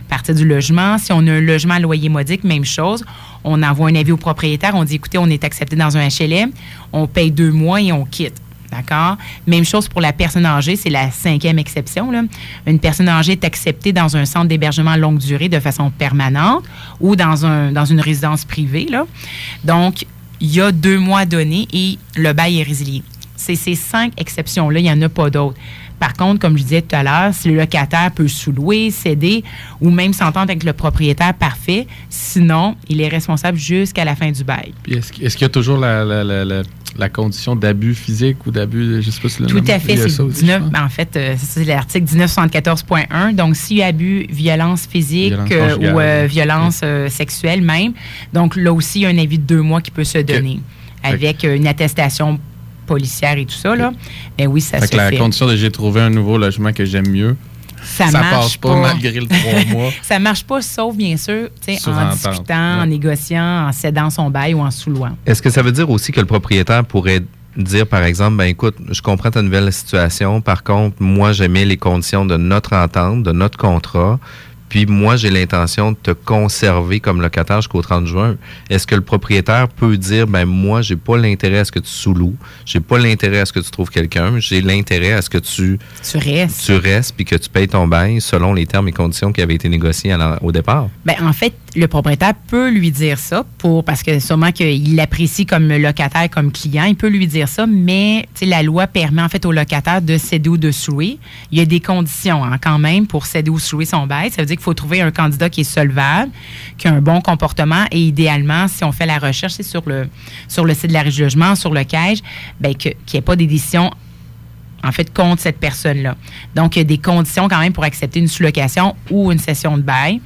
Speaker 8: partir du logement. Si on a un logement à loyer modique, même chose. On envoie un avis au propriétaire. On dit, écoutez, on est accepté dans un HLM. On paye deux mois et on quitte. D'accord? Même chose pour la personne âgée, c'est la cinquième exception. Une personne âgée est acceptée dans un centre d'hébergement longue durée de façon permanente ou dans, un, dans une résidence privée. Donc, il y a deux mois donnés et le bail est résilié. C'est ces cinq exceptions-là, il n'y en a pas d'autres. Par contre, comme je disais tout à l'heure, si le locataire peut sous-louer, céder ou même s'entendre avec le propriétaire, parfait. Sinon, il est responsable jusqu'à la fin du bail.
Speaker 7: Est-ce qu'il y a toujours la, la- la- la- la condition d'abus physique ou d'abus, je sais pas si le
Speaker 8: Tout
Speaker 7: nom-
Speaker 8: à fait. C'est
Speaker 7: ça aussi,
Speaker 8: 19, en fait, euh, c'est l'article 1974.1. Donc, s'il y a abus, violence physique
Speaker 7: Violence
Speaker 8: euh, ou euh, violence sexuelle même, donc là aussi, il y a un avis de deux mois qui peut se donner avec une attestation policière et tout ça. Là. Mais oui, ça
Speaker 7: Fait
Speaker 8: se
Speaker 7: que la
Speaker 8: fait.
Speaker 7: condition de j'ai trouvé un nouveau logement que j'aime mieux,
Speaker 8: Ça,
Speaker 7: ça
Speaker 8: marche
Speaker 7: passe pas, malgré le trois mois.
Speaker 8: ça marche pas, sauf bien sûr en
Speaker 7: entente,
Speaker 8: discutant, en négociant, en cédant son bail ou en sous-louant.
Speaker 6: Est-ce que ça veut dire aussi que le propriétaire pourrait dire, par exemple, ben écoute, je comprends ta nouvelle situation. Par contre, moi, j'aimais les conditions de notre entente, de notre contrat. Puis moi, j'ai l'intention de te conserver comme locataire jusqu'au 30 juin. Est-ce que le propriétaire peut dire, ben moi, j'ai pas l'intérêt à ce que tu sous-loues, j'ai pas l'intérêt à ce que tu trouves quelqu'un, j'ai l'intérêt à ce que tu
Speaker 8: Tu restes.
Speaker 6: tu restes puis que tu payes ton bail selon les termes et conditions qui avaient été négociés à la- au départ?
Speaker 8: Ben, en fait, le propriétaire peut lui dire ça pour parce que sûrement qu'il l'apprécie comme locataire, comme client, il peut lui dire ça, mais la loi permet en fait au locataire de céder ou de slouer. Il y a des conditions hein, quand même pour céder ou slouer son bail. Ça veut dire qu'il faut trouver un candidat qui est solvable, qui a un bon comportement et idéalement, si on fait la recherche, sur le site de la Régie logement, sur le CAGE, ben, qu'il n'y ait pas des en fait, contre cette personne-là. Donc, il y a des conditions quand même pour accepter une sous-location ou une session de bail.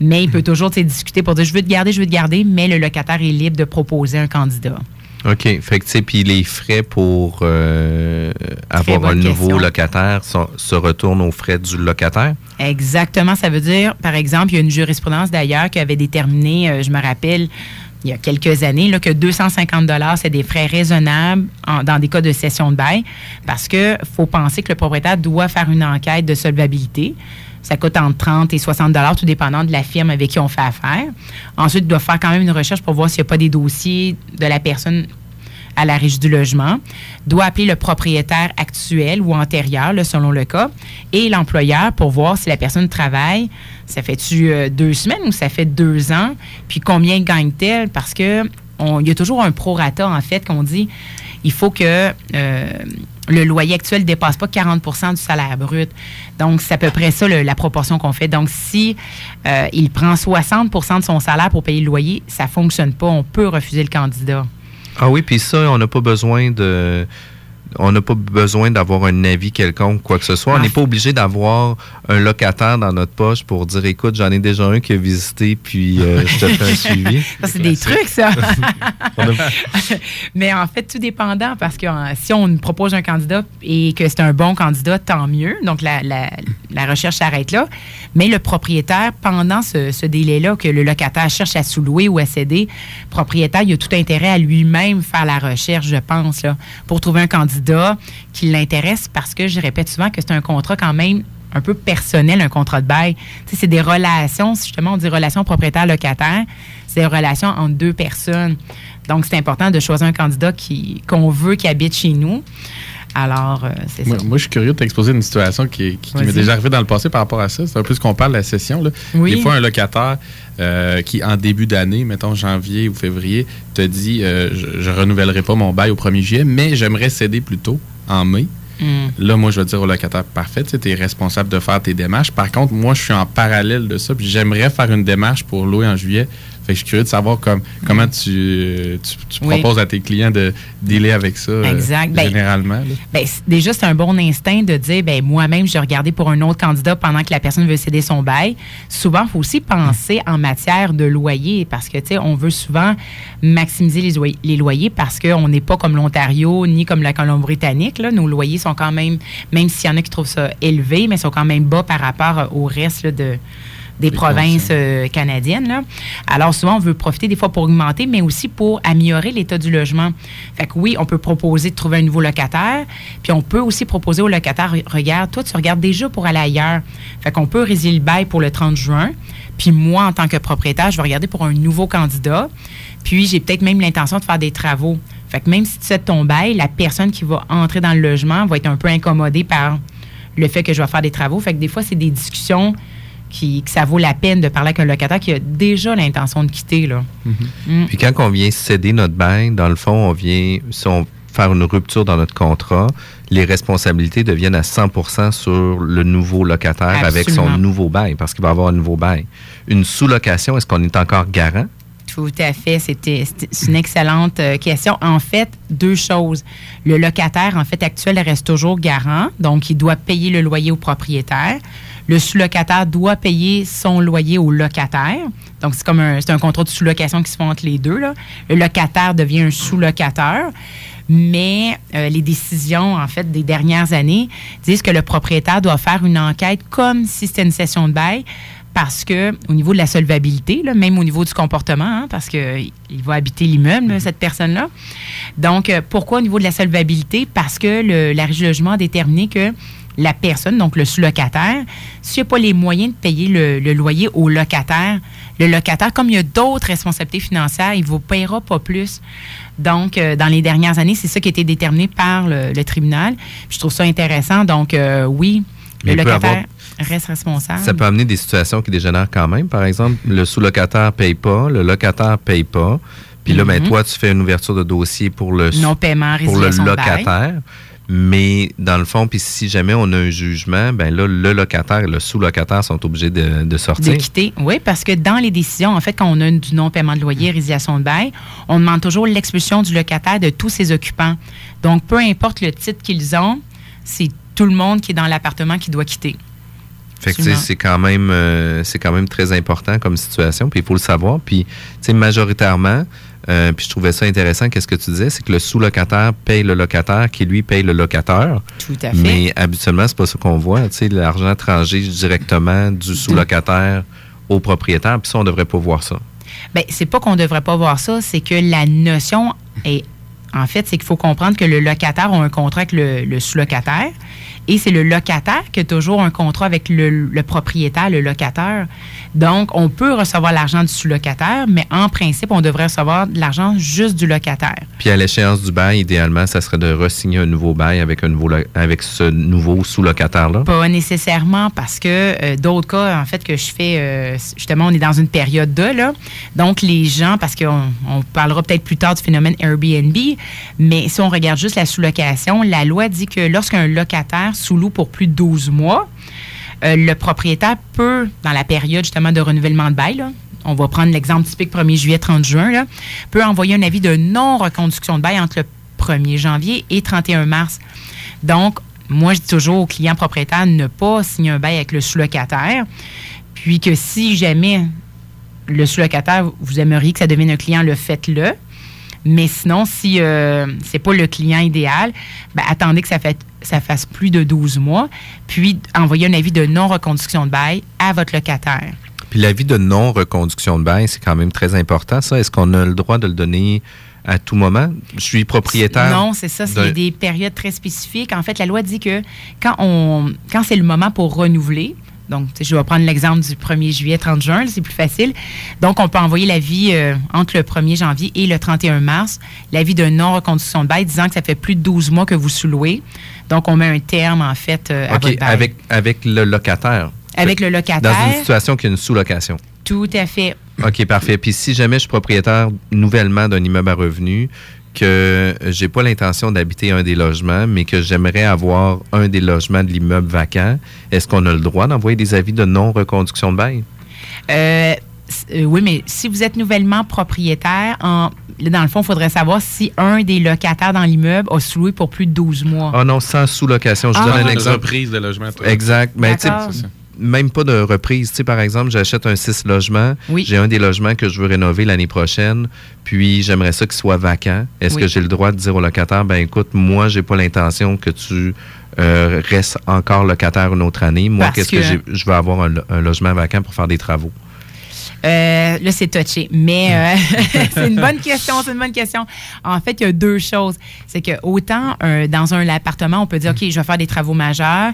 Speaker 8: Mais il peut toujours discuter pour dire je veux te garder, je veux te garder, mais le locataire est libre de proposer un candidat.
Speaker 6: OK. Fait que, tu sais, puis les frais pour euh, avoir un nouveau locataire se retournent aux frais du locataire?
Speaker 8: Exactement. Ça veut dire, par exemple, il y a une jurisprudence d'ailleurs qui avait déterminé, euh, je me rappelle, il y a quelques années, là, que 250 c'est des frais raisonnables dans des cas de cession de bail parce qu'il faut penser que le propriétaire doit faire une enquête de solvabilité. Ça coûte entre 30 et 60 dollars, tout dépendant de la firme avec qui on fait affaire. Ensuite, il doit faire quand même une recherche pour voir s'il n'y a pas des dossiers de la personne à la régie du logement, doit appeler le propriétaire actuel ou antérieur, selon le cas, et l'employeur pour voir si la personne travaille. Ça fait-tu euh, deux semaines ou ça fait deux ans? Puis combien gagne-t-elle? Parce que il y a toujours un prorata, en fait, qu'on dit il faut que euh, le loyer actuel ne dépasse pas 40% du salaire brut. Donc, c'est à peu près ça la proportion qu'on fait. Donc, si euh, il prend 60% de son salaire pour payer le loyer, ça ne fonctionne pas. On peut refuser le candidat.
Speaker 6: Ah oui, puis ça, on n'a pas besoin de on n'a pas besoin d'avoir un avis quelconque, quoi que ce soit. On n'est pas obligé d'avoir un locataire dans notre poche pour dire écoute, j'en ai déjà un qui a visité, puis euh, je te fais un suivi.
Speaker 8: Ça, c'est des trucs, ça. Mais en fait, tout dépendant, parce que euh, si on propose un candidat et que c'est un bon candidat, tant mieux. Donc, la, recherche s'arrête là. Mais le propriétaire, pendant ce, délai-là, que le locataire cherche à sous-louer ou à céder, le propriétaire, il a tout intérêt à lui-même faire la recherche, je pense, là, pour trouver un candidat qui l'intéresse parce que je répète souvent que c'est un contrat quand même un peu personnel, un contrat de bail. c'est des relations, justement, on dit relations propriétaire-locataire, c'est des relations entre deux personnes. Donc, c'est important de choisir un candidat qui, qu'on veut qui habite chez nous. Alors, euh, c'est
Speaker 7: ça. Moi, je suis curieux de t'exposer une situation qui, m'est déjà arrivée dans le passé par rapport à ça. C'est un peu ce qu'on parle de la session. Là. Des fois, un locataire euh, qui, en début d'année, mettons janvier ou février, te dit euh, je ne renouvellerai pas mon bail au 1er juillet, mais j'aimerais céder plus tôt, en mai. Hmm. Là, moi, je vais dire au locataire, parfait, tu es responsable de faire tes démarches. Par contre, moi, je suis en parallèle de ça, puis j'aimerais faire une démarche pour louer en juillet. Fait que je suis curieux de savoir comment tu, proposes à tes clients de dealer avec ça euh, ben, généralement.
Speaker 8: Ben, déjà, c'est un bon instinct de dire ben, moi-même, je regardé pour un autre candidat pendant que la personne veut céder son bail. Souvent, il faut aussi penser en matière de loyer parce que, tu sais, on veut souvent maximiser les, les loyers parce qu'on n'est pas comme l'Ontario ni comme la Colombie-Britannique. Nos loyers sont quand même, même s'il y en a qui trouvent ça élevé, mais sont quand même bas par rapport au reste de des provinces euh, canadiennes. Là. Alors souvent, on veut profiter des fois pour augmenter, mais aussi pour améliorer l'état du logement. Fait que oui, on peut proposer de trouver un nouveau locataire, puis on peut aussi proposer au locataire, regarde, toi, tu regardes déjà pour aller ailleurs. Fait qu'on peut résilier le bail pour le 30 juin, puis moi, en tant que propriétaire, je vais regarder pour un nouveau candidat, puis j'ai peut-être même l'intention de faire des travaux. Fait que même si tu sais ton bail, la personne qui va entrer dans le logement va être un peu incommodée par le fait que je vais faire des travaux. Fait que des fois, c'est des discussions que ça vaut la peine de parler avec un locataire qui a déjà l'intention de quitter. Là.
Speaker 6: Mm-hmm. Mm. Puis quand on vient céder notre bain, dans le fond, on vient, si on faire une rupture dans notre contrat, les responsabilités deviennent à 100% sur le nouveau locataire avec son nouveau bail, parce qu'il va avoir un nouveau bail. Une sous-location, est-ce qu'on est encore garant?
Speaker 8: Tout à fait. C'était une excellente euh, question. En fait, deux choses. Le locataire, en fait, actuel reste toujours garant, donc il doit payer le loyer au propriétaire. Le sous-locataire doit payer son loyer au locataire. Donc, c'est comme un, un contrat de sous-location qui se fait entre les deux. Là. Le locataire devient un sous-locateur. Mais euh, les décisions, en fait, des dernières années disent que le propriétaire doit faire une enquête comme si c'était une session de bail parce que au niveau de la solvabilité, là, même au niveau du comportement, hein, parce qu'il va habiter l'immeuble, cette personne-là. Donc, euh, pourquoi au niveau de la solvabilité? Parce que le, la logement a déterminé que la personne, donc le sous-locataire, s'il n'y a pas les moyens de payer le, loyer au locataire, le locataire, comme il y a d'autres responsabilités financières, il ne vous paiera pas plus. Donc, euh, dans les dernières années, c'est ça qui a été déterminé par le, tribunal. je trouve ça intéressant. Donc, euh, oui, le locataire reste responsable.
Speaker 6: Ça peut amener des situations qui dégénèrent quand même. Par exemple, le sous-locataire ne paye pas, le locataire ne paye pas. Puis là, ben, mm-hmm. toi, tu fais une ouverture de dossier pour le,
Speaker 8: non-paiement,
Speaker 6: pour le locataire. Mais dans le fond, puis si jamais on a un jugement, ben là, le locataire et le sous-locataire sont obligés de, sortir.
Speaker 8: De quitter, oui, parce que dans les décisions, en fait, quand on a du non-paiement de loyer, résiliation de bail, on demande toujours l'expulsion du locataire de tous ses occupants. Donc, peu importe le titre qu'ils ont, c'est tout le monde qui est dans l'appartement qui doit quitter.
Speaker 6: Fait que, c'est quand même euh, c'est quand même très important comme situation, puis il faut le savoir. Puis, tu sais, majoritairement, euh, puis je trouvais ça intéressant, qu'est-ce que tu disais, c'est que le sous-locataire paye le locataire qui, lui, paye le locateur.
Speaker 8: Tout à fait.
Speaker 6: Mais habituellement, c'est pas ça qu'on voit. Tu sais, l'argent transige directement du sous-locataire au propriétaire, puis ça, on devrait pas voir ça.
Speaker 8: Bien, c'est pas qu'on devrait pas voir ça, c'est que la notion est. En fait, c'est qu'il faut comprendre que le locataire a un contrat avec le, le sous-locataire. Et c'est le locataire qui a toujours un contrat avec le, le propriétaire, le locataire. Donc, on peut recevoir l'argent du sous-locataire, mais en principe, on devrait recevoir de l'argent juste du locataire.
Speaker 6: Puis à l'échéance du bail, idéalement, ça serait de re-signer un nouveau bail avec, un nouveau, avec ce nouveau sous-locataire-là?
Speaker 8: Pas nécessairement parce que euh, d'autres cas, en fait, que je fais, euh, justement, on est dans une période de, là. Donc, les gens, parce qu'on on parlera peut-être plus tard du phénomène Airbnb, mais si on regarde juste la sous-location, la loi dit que lorsqu'un locataire sous-loue pour plus de 12 mois, euh, le propriétaire peut, dans la période justement de renouvellement de bail, on va prendre l'exemple typique 1er juillet, 30 juin, peut envoyer un avis de non-reconduction de bail entre le 1er janvier et 31 mars. Donc, moi, je dis toujours aux clients propriétaires ne pas signer un bail avec le sous-locataire. Puis que si jamais le sous-locataire, vous aimeriez que ça devienne un client, le faites-le. Mais sinon, si euh, c'est pas le client idéal, ben, attendez que ça, fait, ça fasse plus de 12 mois, puis envoyez un avis de non-reconduction de bail à votre locataire.
Speaker 6: Puis l'avis de non-reconduction de bail, c'est quand même très important, ça. Est-ce qu'on a le droit de le donner à tout moment? Je suis propriétaire.
Speaker 8: Non, c'est ça. C'est des périodes très spécifiques. En fait, la loi dit que quand, on, quand c'est le moment pour renouveler, donc je vais prendre l'exemple du 1er juillet, 30 juin, c'est plus facile. Donc, on peut envoyer l'avis euh, entre le 1er janvier et le 31 mars, l'avis de non-reconduction de bail disant que ça fait plus de 12 mois que vous sous-louez. Donc, on met un terme, en fait, euh, à
Speaker 6: OK,
Speaker 8: votre bail.
Speaker 6: avec, avec le locataire.
Speaker 8: Avec le
Speaker 6: Dans
Speaker 8: locataire.
Speaker 6: une situation qui est une sous-location.
Speaker 8: Tout à fait.
Speaker 6: OK, parfait. Puis si jamais je suis propriétaire nouvellement d'un immeuble à revenus, que j'ai pas l'intention d'habiter un des logements, mais que j'aimerais avoir un des logements de l'immeuble vacant, est-ce qu'on a le droit d'envoyer des avis de non-reconduction de bail?
Speaker 8: Euh, euh, oui, mais si vous êtes nouvellement propriétaire, en, dans le fond, il faudrait savoir si un des locataires dans l'immeuble a sous-loué pour plus de 12 mois.
Speaker 6: Ah non, sans sous-location. Je
Speaker 8: Ah.
Speaker 6: donne un
Speaker 8: Une
Speaker 6: exemple.
Speaker 7: reprise de logement, toi.
Speaker 6: Exact. Mais tu même pas de reprise. Tu sais, par exemple, j'achète un 6 logements. J'ai un des logements que je veux rénover l'année prochaine, puis j'aimerais ça qu'il soit vacant. Est-ce
Speaker 8: Oui.
Speaker 6: que j'ai le droit de dire au locataire, ben écoute, moi, j'ai pas l'intention que tu euh, restes encore locataire une autre année. Moi, qu'est-ce que, je veux avoir un, lo- un logement vacant pour faire des travaux?
Speaker 8: Euh, là, c'est touché. Mais euh, c'est une bonne question, c'est une bonne question. En fait, il y a deux choses. C'est que autant euh, dans un appartement, on peut dire, OK, je vais faire des travaux majeurs.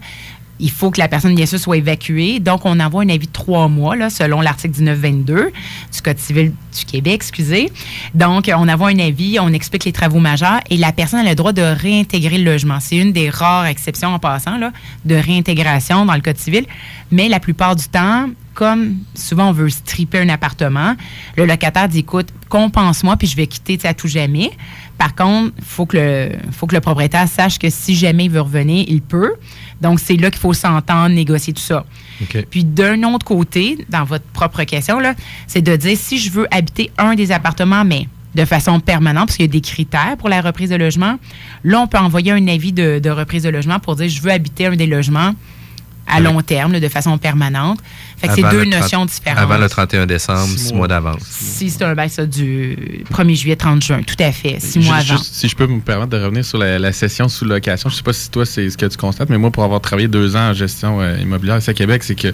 Speaker 8: Il faut que la personne, bien sûr, soit évacuée. Donc, on envoie un avis de trois mois, là, selon l'article 1922 du Code civil du Québec, excusez. Donc, on envoie un avis, on explique les travaux majeurs et la personne a le droit de réintégrer le logement. C'est une des rares exceptions en passant, là, de réintégration dans le Code civil. Mais la plupart du temps, comme souvent on veut stripper un appartement, le locataire dit écoute, compense-moi puis je vais quitter à tout jamais. Par contre, il faut que le faut que le propriétaire sache que si jamais il veut revenir, il peut. Donc c'est là qu'il faut s'entendre, négocier tout ça. Puis d'un autre côté, dans votre propre question c'est de dire si je veux habiter un des appartements mais de façon permanente, parce qu'il y a des critères pour la reprise de logement. Là, on peut envoyer un avis de, de reprise de logement pour dire je veux habiter un des logements à long terme, là, de façon permanente. Fait que c'est
Speaker 6: Avant
Speaker 8: deux
Speaker 6: le 30
Speaker 8: notions différentes.
Speaker 6: Avant le 31 décembre, six, mois d'avance.
Speaker 8: Si c'est un bail, ça, du 1er juillet, 30 juin, tout à fait, six
Speaker 7: Juste-
Speaker 8: mois avant.
Speaker 7: juste, si je peux me permettre de revenir sur la, la session sous location, je sais pas si toi c'est ce que tu constates, mais moi pour avoir travaillé deux ans en gestion euh, immobilière ici à Québec, c'est que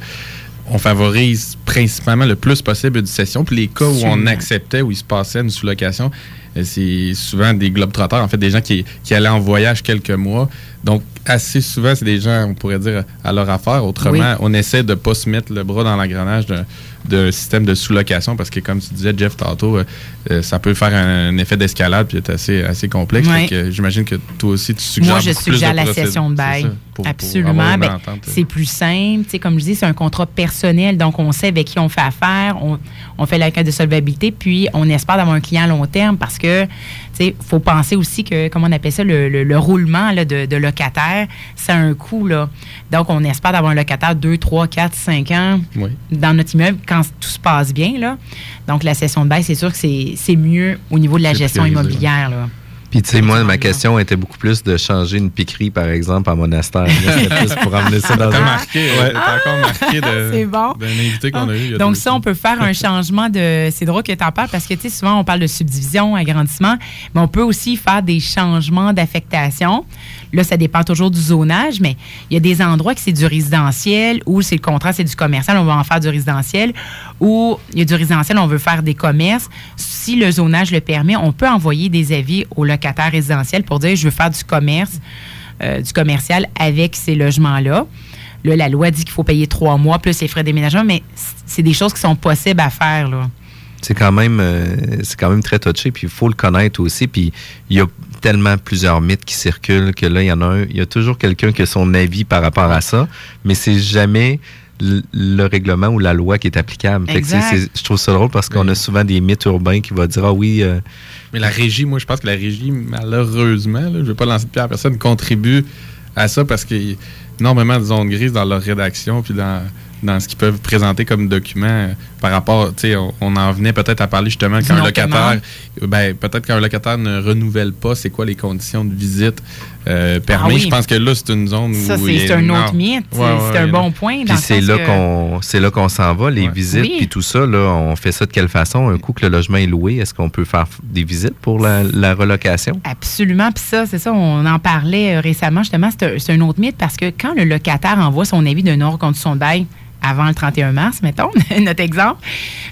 Speaker 7: on favorise principalement le plus possible une session. Puis les cas où on acceptait, où il se passait une sous-location, euh, c'est souvent des globetrotters, en fait, des gens qui, qui allaient en voyage quelques mois. Donc, assez souvent, c'est des gens, on pourrait dire, à leur affaire. Autrement,
Speaker 8: Oui.
Speaker 7: on essaie de ne pas se mettre le bras dans l'engrenage d'un système de sous-location parce que, comme tu disais, Jeff, tantôt, euh, euh, ça peut faire un, effet d'escalade puis être assez, assez complexe. Euh, J'imagine que toi aussi, tu suggères
Speaker 8: Moi, je
Speaker 7: plus
Speaker 8: suggère
Speaker 7: de
Speaker 8: la session de bail.
Speaker 7: ça, pour- pour
Speaker 8: Absolument. Ben,
Speaker 7: entente.
Speaker 8: c'est plus simple. Tu sais, comme je dis, c'est un contrat personnel. Donc, on sait avec qui on fait affaire. On, on fait la quête de solvabilité. Puis, on espère d'avoir un client à long terme parce que, sais, faut penser aussi que, comment on appelle ça, le, le- le roulement là, de, de locataire, c'est un coût. Là. Donc, on espère d'avoir un locataire 2, 3, 4, 5 ans
Speaker 7: Oui.
Speaker 8: dans notre immeuble quand tout se passe bien. Là. Donc, la session de bail, c'est sûr que c'est mieux au niveau de la gestion immobilière. Là.
Speaker 6: Puis, tu sais, moi, ma question était beaucoup plus de changer une piquerie, par exemple, en monastère. C'était plus pour amener ça dans
Speaker 7: T'as
Speaker 6: un...
Speaker 7: marqué, ouais, t'as encore marqué de-
Speaker 8: C'est bon.
Speaker 7: d'un invité qu'on a eu. il y a
Speaker 8: Donc, ça, on peut faire un changement de. C'est drôle que tu en parles parce que, tu sais, souvent, on parle de subdivision, agrandissement, mais on peut aussi faire des changements d'affectation. Là, ça dépend toujours du zonage, mais il y a des endroits que c'est du résidentiel ou c'est le contrat, c'est du commercial, on va en faire du résidentiel, ou il y a du résidentiel, on veut faire des commerces. Si le zonage le permet, on peut envoyer des avis aux locataires résidentiels pour dire je veux faire du commerce, euh, du commercial avec ces logements-là. Là, la loi dit qu'il faut payer trois mois plus les frais de déménagement, mais c'est des choses qui sont possibles à faire. Là.
Speaker 6: C'est quand même euh, c'est quand même très touché, puis il faut le connaître aussi. Puis il y a tellement plusieurs mythes qui circulent que là, il y en a un, il y a toujours quelqu'un qui a son avis par rapport à ça, mais c'est jamais le, le règlement ou la loi qui est applicable. Fait que,
Speaker 7: Exact.
Speaker 6: c'est- je trouve ça drôle parce qu'on a souvent des mythes urbains qui vont dire Ah oui, euh,
Speaker 7: Mais la régie, moi, je pense que la régie, malheureusement, là, je ne vais pas lancer de pierre à personne, contribue à ça parce qu'il y a énormément de zones grises dans leur rédaction puis dans, dans ce qu'ils peuvent présenter comme document euh, par rapport, tu sais, on, on en venait peut-être à parler justement quand un
Speaker 8: non
Speaker 7: locataire, ben, peut-être qu'un locataire ne renouvelle pas, c'est quoi les conditions de visite euh, permis.
Speaker 8: Ah oui.
Speaker 7: Je pense que là, c'est une zone
Speaker 8: Ça,
Speaker 7: où.
Speaker 8: c'est-
Speaker 7: il y a
Speaker 8: c'est un autre
Speaker 7: non.
Speaker 8: mythe.
Speaker 7: Ouais, ouais,
Speaker 8: C'est un
Speaker 7: ouais,
Speaker 8: bon point. dans
Speaker 6: Puis c'est là qu'on c'est là qu'on s'en va, les visites,
Speaker 8: Oui.
Speaker 6: puis tout ça. Là, on fait ça de quelle façon? Un coup que le logement est loué, est-ce qu'on peut faire des visites pour la, la relocation?
Speaker 8: Absolument. Puis ça, c'est ça, on en parlait euh, récemment. Justement, c'est un, autre mythe parce que quand le locataire envoie son avis de non-reconduction de bail avant le 31 mars, mettons, notre exemple,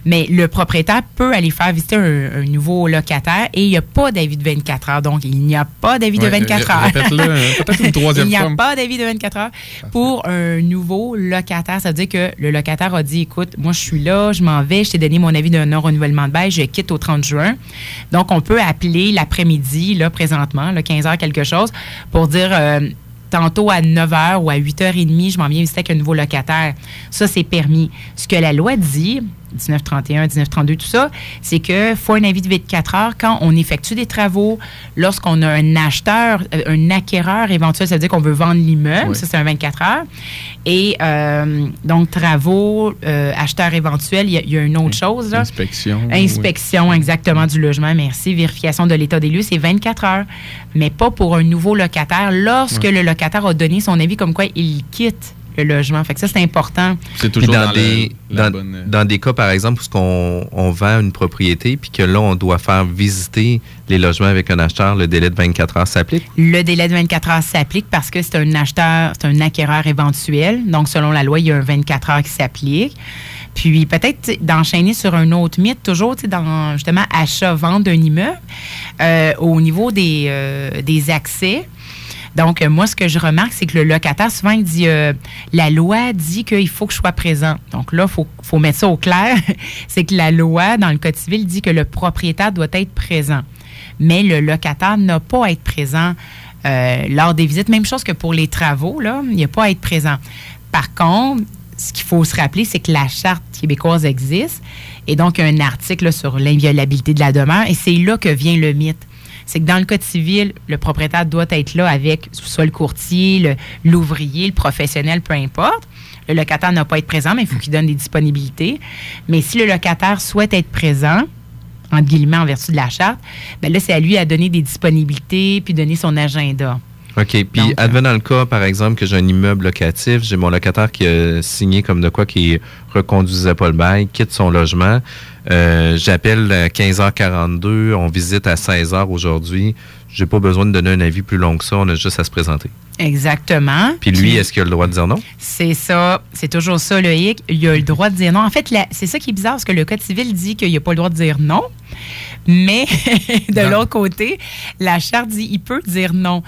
Speaker 8: mais le propriétaire peut aller faire visiter un, un nouveau locataire et il n'y a pas d'avis de 24 heures. Donc, il n'y a pas d'avis de
Speaker 7: Ouais,
Speaker 8: 24
Speaker 7: ré-
Speaker 8: heures.
Speaker 7: hein, peut-être une troisième
Speaker 8: Il n'y a pas d'avis de 24 heures pour un nouveau locataire. Ça veut dire que le locataire a dit, écoute, moi, je suis là, je m'en vais, je t'ai donné mon avis de non-renouvellement de bail, je quitte au 30 juin. Donc, on peut appeler l'après-midi, là, présentement, là, 15 heures quelque chose, pour dire... euh, Tantôt à 9h ou à 8h30, je m'en viens visiter avec un nouveau locataire. Ça, c'est permis. Ce que la loi dit, 1931, 1932, tout ça, c'est que faut un avis de 24 heures quand on effectue des travaux, lorsqu'on a un acheteur, euh, un acquéreur éventuel, ça veut dire qu'on veut vendre l'immeuble, ça c'est un 24 heures. Et euh, donc, travaux, euh, acheteur éventuel, il y, a- il y a une autre chose. Là.
Speaker 7: Inspection.
Speaker 8: Inspection, exactement, du logement, merci. Vérification de l'état des lieux, c'est 24 heures. Mais pas pour un nouveau locataire lorsque le locataire a donné son avis comme quoi il quitte le logement. Fait que ça, c'est important.
Speaker 7: C'est
Speaker 6: Puis
Speaker 7: toujours
Speaker 6: dans,
Speaker 7: dans,
Speaker 6: des,
Speaker 7: la
Speaker 6: dans,
Speaker 7: bonne. euh,
Speaker 6: dans des cas, par exemple, où on, on vend une propriété, puis que là, on doit faire visiter les logements avec un acheteur, le délai de 24 heures s'applique?
Speaker 8: Le délai de 24 heures s'applique parce que c'est un acheteur, c'est un acquéreur éventuel. Donc, selon la loi, il y a un 24 heures qui s'applique. Puis, peut-être d'enchaîner sur un autre mythe, toujours dans justement achat-vente d'un immeuble, euh, au niveau des, euh, des accès. Donc, euh, moi, ce que je remarque, c'est que le locataire, souvent, il dit euh, la loi dit qu'il faut que je sois présent. Donc là, il faut, mettre ça au clair. c'est que la loi, dans le Code civil, dit que le propriétaire doit être présent. Mais le locataire n'a pas à être présent euh, lors des visites. Même chose que pour les travaux, là, il n'y pas à être présent. Par contre, ce qu'il faut se rappeler, c'est que la charte québécoise existe. Et donc, un article sur l'inviolabilité de la demeure. Et c'est là que vient le mythe c'est que dans le code civil, le propriétaire doit être là avec soit le courtier, le- l'ouvrier, le, professionnel, peu importe. Le locataire n'a pas à être présent, mais il faut qu'il donne des disponibilités. Mais si le locataire souhaite être présent, entre guillemets, en vertu de la charte, ben là, c'est à lui à donner des disponibilités puis donner son agenda.
Speaker 6: OK. Puis,
Speaker 8: euh,
Speaker 6: advenant le cas, par exemple, que j'ai un immeuble locatif, j'ai mon locataire qui a signé comme de quoi qui reconduisait pas le bail, quitte son logement. Euh, J'appelle à 15h42, on visite à 16h aujourd'hui. J'ai pas besoin de donner un avis plus long que ça, on a juste à se présenter.
Speaker 8: Exactement.
Speaker 6: Puis lui, est-ce qu'il a le droit de dire non?
Speaker 8: C'est ça, c'est toujours ça le hic. Il a le droit de dire non. En fait, c'est ça qui est bizarre, parce que le Code civil dit qu'il n'a pas le droit de dire non. Mais de l'autre côté, la charte dit qu'il peut dire non.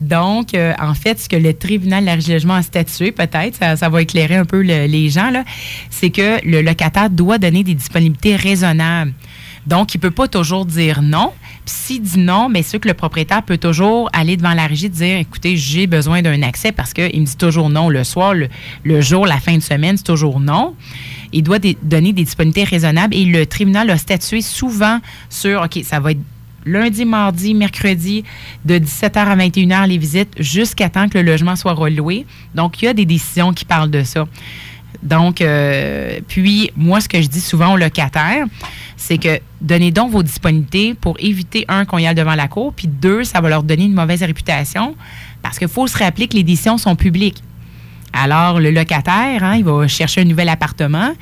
Speaker 8: Donc, euh, en fait, ce que le tribunal de a statué, peut-être, ça, ça va éclairer un peu le- les gens, là, c'est que le locataire doit donner des disponibilités raisonnables. Donc, il ne peut pas toujours dire non. Puis s'il dit non, bien sûr que le propriétaire peut toujours aller devant la régie et dire écoutez, j'ai besoin d'un accès parce qu'il me dit toujours non le soir, le, le jour, la fin de semaine, c'est toujours non. Il doit donner des disponibilités raisonnables et le tribunal a statué souvent sur OK, ça va être lundi, mardi, mercredi, de 17h à 21h les visites jusqu'à temps que le logement soit reloué. Donc, il y a des décisions qui parlent de ça. Donc, euh, puis, moi, ce que je dis souvent aux locataires, c'est que donnez donc vos disponibilités pour éviter, un, qu'on y aille devant la cour, puis deux, ça va leur donner une mauvaise réputation parce qu'il faut se rappeler que les décisions sont publiques. Alors, le locataire, hein, il va chercher un nouvel appartement,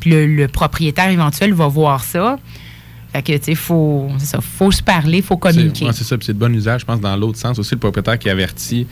Speaker 8: puis le, le propriétaire éventuel va voir ça. Fait que, tu sais, faut, ça, faut se parler, faut communiquer.
Speaker 7: C'est ouais, c'est ça, puis c'est de bon usage, je pense, dans l'autre sens aussi, le propriétaire qui avertit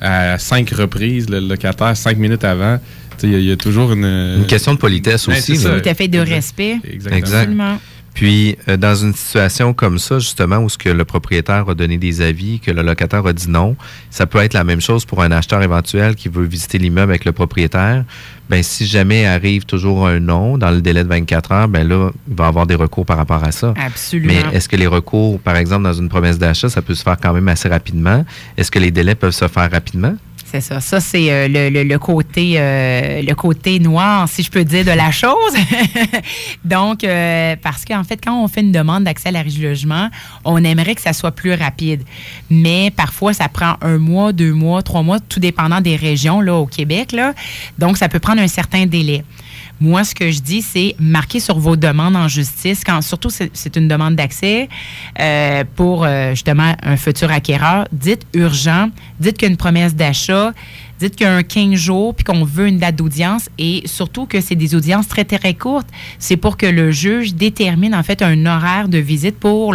Speaker 7: à cinq reprises le locataire cinq minutes avant. Tu sais, Il y, a- il y a toujours une...
Speaker 6: Une question de politesse
Speaker 7: Ouais,
Speaker 6: aussi.
Speaker 8: Tout à fait de respect.
Speaker 7: Exactement.
Speaker 6: Exact. Puis, euh, dans une situation comme ça, justement, où ce que le propriétaire a donné des avis, que le locataire a dit non, ça peut être la même chose pour un acheteur éventuel qui veut visiter l'immeuble avec le propriétaire. Ben, si jamais arrive toujours un non dans le délai de 24 heures, ben là, il va avoir des recours par rapport à ça.
Speaker 8: Absolument.
Speaker 6: Mais est-ce que les recours, par exemple, dans une promesse d'achat, ça peut se faire quand même assez rapidement? Est-ce que les délais peuvent se faire rapidement?
Speaker 8: C'est ça. Ça, c'est euh, le, côté, euh, le côté noir, si je peux dire, de la chose. Donc, euh, parce qu'en fait, quand on fait une demande d'accès à la régie logement, on aimerait que ça soit plus rapide. Mais parfois, ça prend un mois, deux mois, trois mois, tout dépendant des régions là, au Québec. Donc, ça peut prendre un certain délai. Moi, ce que je dis, c'est marquer sur vos demandes en justice, quand surtout c'est une demande d'accès euh, pour euh, justement un futur acquéreur. Dites urgent, dites qu'il y a une promesse d'achat, dites qu'il y a un 15 jours, puis qu'on veut une date d'audience et surtout que c'est des audiences très, très courtes. C'est pour que le juge détermine en fait un horaire de visite pour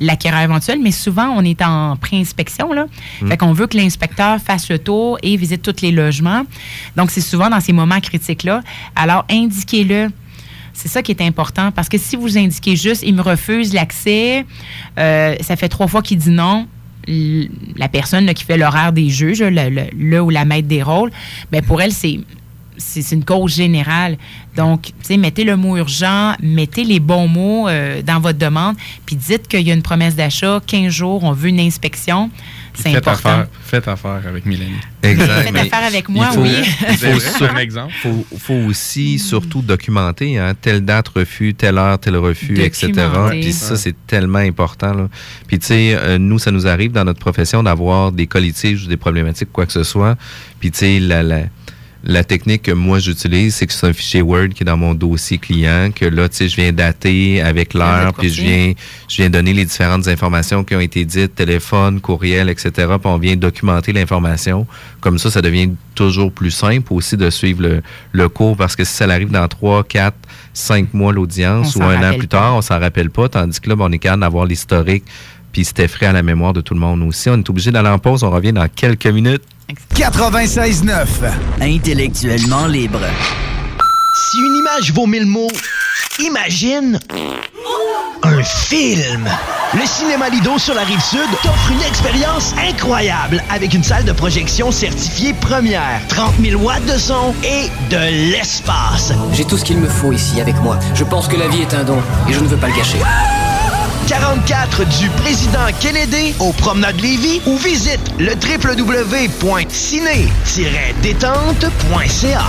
Speaker 8: l'acquéreur éventuel, mais souvent on est en pré-inspection, là.
Speaker 14: Mm.
Speaker 8: Fait qu'on veut que l'inspecteur fasse le tour et visite tous les logements. Donc, c'est souvent dans ces moments critiques-là. Alors, indiquez-le. C'est ça qui est important parce que si vous indiquez juste, il me refuse l'accès, euh, ça fait trois fois qu'il dit non. La personne qui fait l'horaire des juges, le, ou la maître des rôles, ben pour elle, c'est c'est une cause générale. Donc, tu mettez le mot urgent, mettez les bons mots euh, dans votre demande, puis dites qu'il y a une promesse d'achat, 15 jours, on veut une inspection. C'est
Speaker 7: Faites
Speaker 8: important.
Speaker 7: affaire, faites affaire avec Mélanie.
Speaker 6: Exact.
Speaker 8: Faites affaire avec moi,
Speaker 6: il faut,
Speaker 8: oui.
Speaker 6: il
Speaker 7: C'est un exemple.
Speaker 6: faut, faut aussi surtout documenter, hein, telle date refus, telle heure, tel refus, etc. Puis ça, c'est tellement important. Là. Puis tu sais, euh, nous, ça nous arrive dans notre profession d'avoir des cas litiges ou des problématiques, quoi que ce soit. Puis tu sais, la, la, la technique que moi j'utilise, c'est que c'est un fichier Word qui est dans mon dossier client, que là, tu sais, je viens dater avec l'heure, puis je viens, je viens donner les différentes informations qui ont été dites, téléphone, courriel, etc. Puis on vient documenter l'information. Comme ça, ça devient toujours plus simple aussi de suivre le, le cours, parce que si ça arrive dans 3, 4, 5 mois l'audience ou un an plus tard, on s'en rappelle pas, tandis que là, ben, on est capable d'avoir l'historique, puis c'était frais à la mémoire de tout le monde aussi. On est obligé d'aller en pause, on revient dans quelques minutes.
Speaker 15: 96.9. Intellectuellement libre.
Speaker 11: Si une image vaut mille mots, imagine un film. Le Cinéma Lido sur la rive sud t'offre une expérience incroyable avec une salle de projection certifiée première, 30 000 watts de son et de l'espace.
Speaker 16: J'ai tout ce qu'il me faut ici avec moi. Je pense que la vie est un don et je ne veux pas le cacher.
Speaker 11: 44 du président Kennedy au Promenade Lévis ou visite le www.ciné-détente.ca.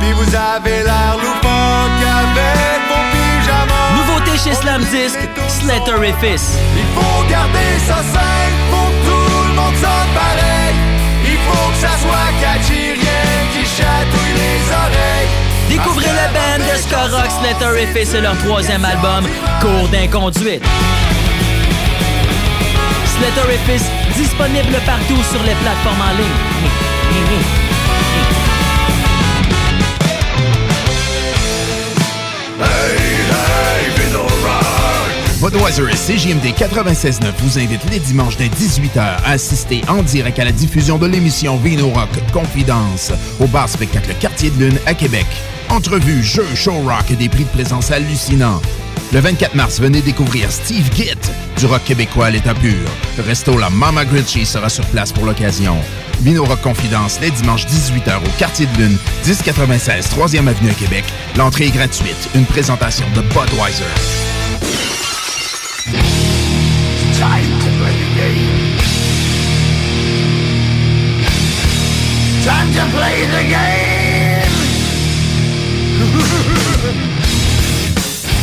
Speaker 17: Puis vous avez l'air loufoque avec vos pyjamas.
Speaker 18: Nouveauté chez Slam Disc, Slatterifice.
Speaker 17: Il faut garder ça simple, faut que tout le monde sonne pareil. Il faut que ça soit catchy, rien qui chatouille les oreilles.
Speaker 18: Découvrez la band de ska rock Slatterifice et leur troisième album, Cours d'inconduite. Slatterifice, disponible partout sur les plateformes en ligne.
Speaker 3: Budweiser et CJMD 96.9 vous invitent les dimanches dès 18h à assister en direct à la diffusion de l'émission Vino Rock Confidence au bar spectacle Quartier de Lune à Québec. Entrevues, jeux, show rock et des prix de présence hallucinants. Le 24 mars, venez découvrir Steve Gitt du rock québécois à l'état pur. Le resto La Mama Grinchy sera sur place pour l'occasion. Vino Rock Confidence les dimanches 18h au Quartier de Lune, 1096 3e Avenue à Québec. L'entrée est gratuite. Une présentation de Budweiser.
Speaker 17: Time. Time to play the game.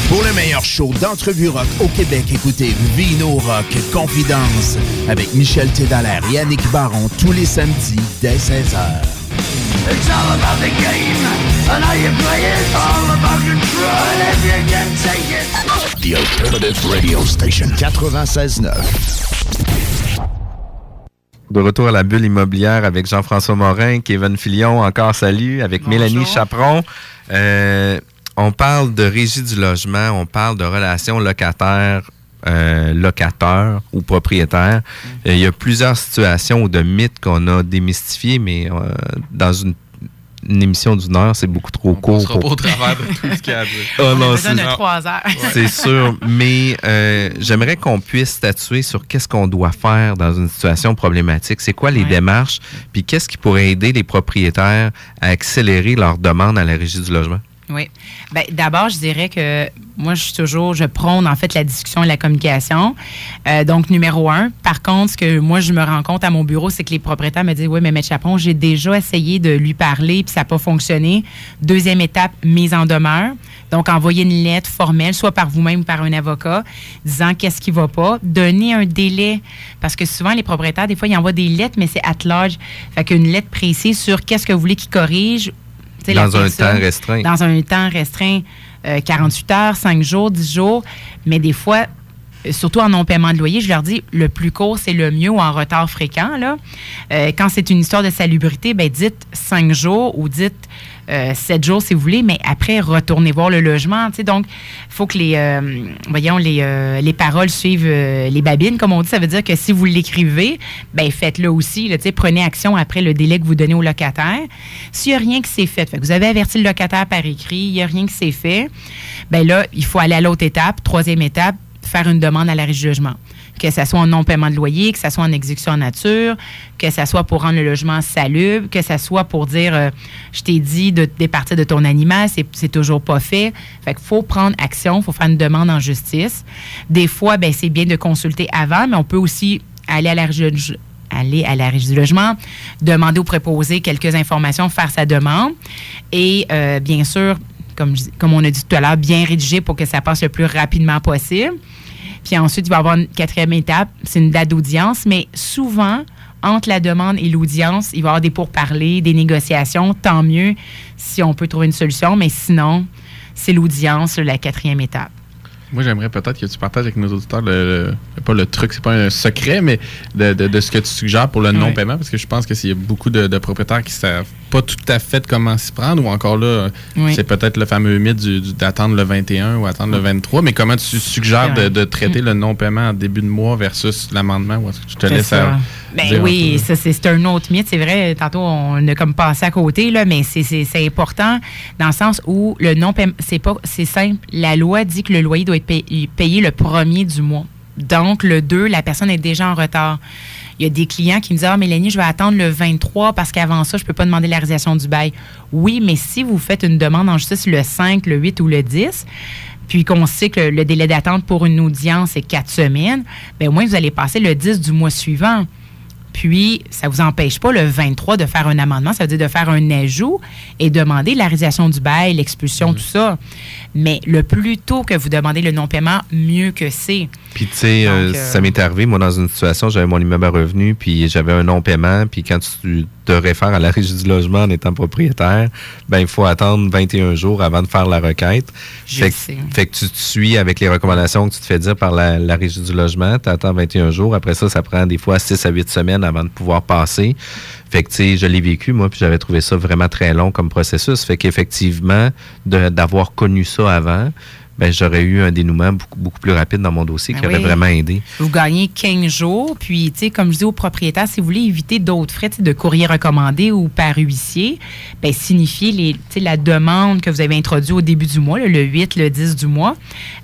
Speaker 3: Pour le meilleur show d'entrevue rock au Québec, écoutez Vino Rock Confidence avec Michel Tédalaire et Yannick Baron tous les samedis dès 16h.
Speaker 17: It's all about the game And how you play it All about control And if you can take it
Speaker 12: The Alternative Radio Station 96.9.
Speaker 6: De retour à la bulle immobilière avec Jean-François Morin, Kevin Filion, encore salut, avec Mélanie Chaperon. Euh, on parle de régie du logement, on parle de relations locataires. euh, ou propriétaires. Euh, Il y a plusieurs situations ou de mythes qu'on a démystifiés, mais euh, dans une, une émission d'une heure, c'est beaucoup trop court.
Speaker 7: sera pas au travers de tout ce qu'il y a à dire.
Speaker 6: Oh
Speaker 8: On a
Speaker 6: non,
Speaker 8: besoin
Speaker 6: c'est-
Speaker 8: de trois heures.
Speaker 6: c'est sûr, mais euh, j'aimerais qu'on puisse statuer sur qu'est-ce qu'on doit faire dans une situation problématique. C'est quoi les démarches, puis qu'est-ce qui pourrait aider les propriétaires à accélérer leur demande à la régie du logement?
Speaker 8: Oui. Ben, D'abord, je dirais que moi, je suis toujours, je prône en fait la discussion et la communication. Euh, donc, numéro un. Par contre, ce que moi, je me rends compte à mon bureau, c'est que les propriétaires me disent Oui, mais M. Chaperon, j'ai déjà essayé de lui parler, puis ça n'a pas fonctionné. Deuxième étape, mise en demeure. Donc, envoyer une lettre formelle, soit par vous-même ou par un avocat, disant qu'est-ce qui ne va pas. Donner un délai, parce que souvent, les propriétaires, des fois, ils envoient des lettres, mais c'est at large. Fait qu'une lettre précise sur qu'est-ce que vous voulez qu'ils corrigent.
Speaker 6: Dans un
Speaker 8: personne,
Speaker 6: temps restreint.
Speaker 8: Dans un temps restreint, euh, 48 heures, 5 jours, 10 jours. Mais des fois, euh, surtout en non-paiement de loyer, je leur dis le plus court, c'est le mieux ou en retard fréquent. Là. Euh, quand c'est une histoire de salubrité, ben, dites 5 jours ou dites euh, 7 jours si vous voulez, mais après, retournez voir le logement. Donc, il faut que les, euh, voyons, les, euh, les paroles suivent les babines, comme on dit. Ça veut dire que si vous l'écrivez, ben, faites-le aussi. Prenez action après le délai que vous donnez au locataire. S'il n'y a rien qui s'est fait, vous avez averti le locataire par écrit, il n'y a rien qui s'est fait, ben là, il faut aller à l'autre étape, troisième étape, faire une demande à la régie du logement. Que ce soit en non-paiement de loyer, que ce soit en exécution en nature, que ce soit pour rendre le logement salubre, que ce soit pour dire euh, je t'ai dit de départir de ton animal, c'est, toujours pas fait. Fait qu'il faut prendre action, il faut faire une demande en justice. Des fois, ben, c'est bien de consulter avant, mais on peut aussi aller à la aller régie du logement, demander au préposé quelques informations, faire sa demande. Et euh, bien sûr, comme, comme on a dit tout à l'heure, bien rédiger pour que ça passe le plus rapidement possible. Puis ensuite, il va y avoir une quatrième étape, c'est une date d'audience, mais souvent, entre la demande et l'audience, il va y avoir des pourparlers, des négociations, tant mieux si on peut trouver une solution, mais sinon, c'est l'audience, la quatrième étape.
Speaker 7: Moi, j'aimerais peut-être que tu partages avec nos auditeurs le, le- pas le truc, c'est pas un secret, mais de, de- de ce que tu suggères pour le non-paiement, parce que je pense que s'il y a beaucoup de, de propriétaires qui savent pas tout à fait comment s'y prendre, ou encore là,
Speaker 8: Oui.
Speaker 7: c'est peut-être le fameux mythe du- du- d'attendre le 21 ou attendre le 23, mais comment tu suggères de, traiter le non-paiement en début de mois versus l'amendement, ou est-ce que je te
Speaker 8: C'est
Speaker 7: laisse
Speaker 8: ça.
Speaker 7: à-
Speaker 8: Ben oui, ça, c'est un autre mythe. C'est vrai, tantôt, on a comme passé à côté, là, mais c'est- important dans le sens où le non c'est pas c'est simple. La loi dit que le loyer doit être payé, payé le premier du mois. Donc, le 2, la personne est déjà en retard. Il y a des clients qui me disent Ah, Mélanie, je vais attendre le 23 parce qu'avant ça, je ne peux pas demander la résiliation du bail. Oui, mais si vous faites une demande en justice le 5, le 8 ou le 10, puis qu'on sait que le délai d'attente pour une audience est quatre semaines, bien, au moins, vous allez passer le 10 du mois suivant. Puis, ça ne vous empêche pas le 23 de faire un amendement, ça veut dire de faire un ajout et demander la résiliation du bail, l'expulsion, tout ça. Mais le plus tôt que vous demandez le non-paiement, mieux que c'est.
Speaker 6: Puis, tu sais, euh,
Speaker 8: euh,
Speaker 6: ça m'est arrivé, moi, dans une situation, j'avais mon immeuble à revenu, puis j'avais un non-paiement, puis quand tu te réfères à la régie du logement en étant propriétaire, ben il faut attendre 21 jours avant de faire la requête.
Speaker 8: Je
Speaker 6: fait, que-
Speaker 8: sais.
Speaker 6: fait que tu te suis avec les recommandations que tu te fais dire par la, la régie du logement, tu attends 21 jours. Après ça, ça prend des fois 6 à 8 semaines avant de pouvoir passer. Fait que, tu sais, je l'ai vécu, moi, puis j'avais trouvé ça vraiment très long comme processus. Fait qu'effectivement, d'avoir connu ça avant, ben j'aurais eu un dénouement beaucoup, beaucoup plus rapide dans mon dossier
Speaker 8: Ben
Speaker 6: qui aurait vraiment aidé.
Speaker 8: Vous gagnez 15 jours. Puis, tu sais, comme je dis aux propriétaires, si vous voulez éviter d'autres frais de courrier recommandé ou par huissier, bien, signifiez les, la demande que vous avez introduite au début du mois, là, le 8, le 10 du mois,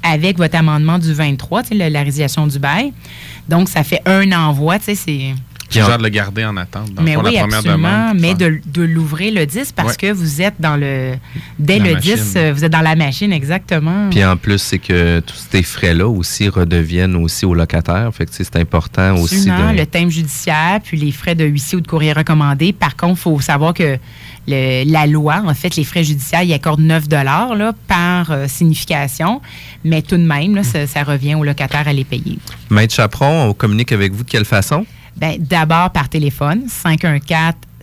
Speaker 8: avec votre amendement du 23, tu sais, la, la résiliation du bail. Donc, ça fait un envoi, tu sais, c'est...
Speaker 7: Tu suggères de le garder en attente. Dans le
Speaker 8: mais
Speaker 7: fond,
Speaker 8: oui,
Speaker 7: la première
Speaker 8: absolument,
Speaker 7: demande.
Speaker 8: mais de, de l'ouvrir le 10 parce
Speaker 6: Ouais.
Speaker 8: que vous êtes dans le... Dès
Speaker 6: La
Speaker 8: le
Speaker 6: machine.
Speaker 8: 10, euh, vous êtes dans la machine, exactement.
Speaker 6: Puis en plus, c'est que tous ces frais-là aussi redeviennent aussi aux locataires. Fait que c'est important aussi de...
Speaker 8: le thème judiciaire, puis les frais de huissier ou de courrier recommandé. Par contre, il faut savoir que le- la loi, en fait, les frais judiciaires, ils accordent 9 là, par euh, signification, mais tout de même, là, ça, ça revient au locataire à les payer.
Speaker 6: Maître Chaperon, on communique avec vous de quelle façon?
Speaker 8: Ben, D'abord par téléphone,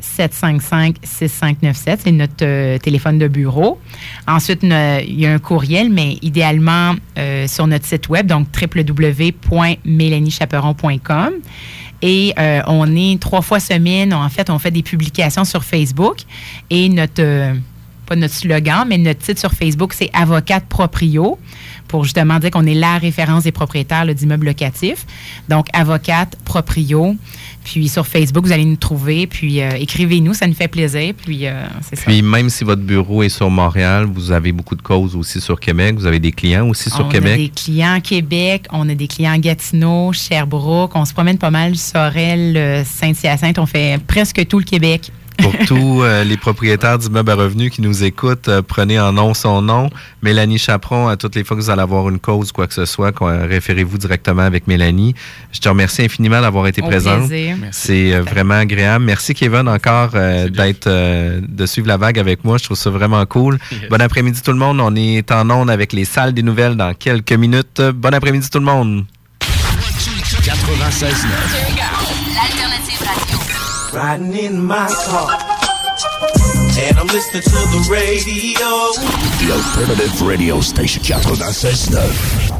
Speaker 8: 754-755-6597. C'est notre euh, téléphone de bureau. Ensuite, il y a un courriel, mais idéalement euh, sur notre site web, donc www.mélaniechaperon.com. Et euh, on est trois fois semaine. En fait, on fait des publications sur Facebook. Et notre, euh, pas notre slogan, mais notre titre sur Facebook, c'est Avocate Proprio, pour justement dire qu'on est la référence des propriétaires d'immeubles locatifs. Donc, Avocate Proprio. Puis sur Facebook, vous allez nous trouver. Puis euh, écrivez-nous, ça nous fait plaisir. Puis euh, c'est ça.
Speaker 6: Puis même si votre bureau est sur Montréal, vous avez beaucoup de causes aussi sur Québec. Vous avez des clients aussi sur
Speaker 8: on
Speaker 6: Québec.
Speaker 8: a des clients à Québec, on a des clients à Gatineau, Sherbrooke. On se promène pas mal, Sorel, euh, Saint-Hyacinthe. On fait presque tout le Québec.
Speaker 6: Pour tous euh, les propriétaires d'immeubles à revenus qui nous écoutent, euh, prenez en nom son nom. Mélanie Chaperon, à toutes les fois que vous allez avoir une cause, quoi que ce soit, quoi, référez-vous directement avec Mélanie. Je te remercie infiniment d'avoir été
Speaker 8: Au
Speaker 6: présente. C'est euh, vraiment agréable. Merci Kevin encore euh, d'être euh, de suivre la vague avec moi. Je trouve ça vraiment cool. Bon après-midi tout le monde. On est en onde avec les salles des nouvelles dans quelques minutes. Bon après-midi tout le monde.
Speaker 12: 96
Speaker 14: L'alternative radio.
Speaker 17: Riding in my car. And I'm listening to the radio.
Speaker 12: The Alternative Radio Station 96.9.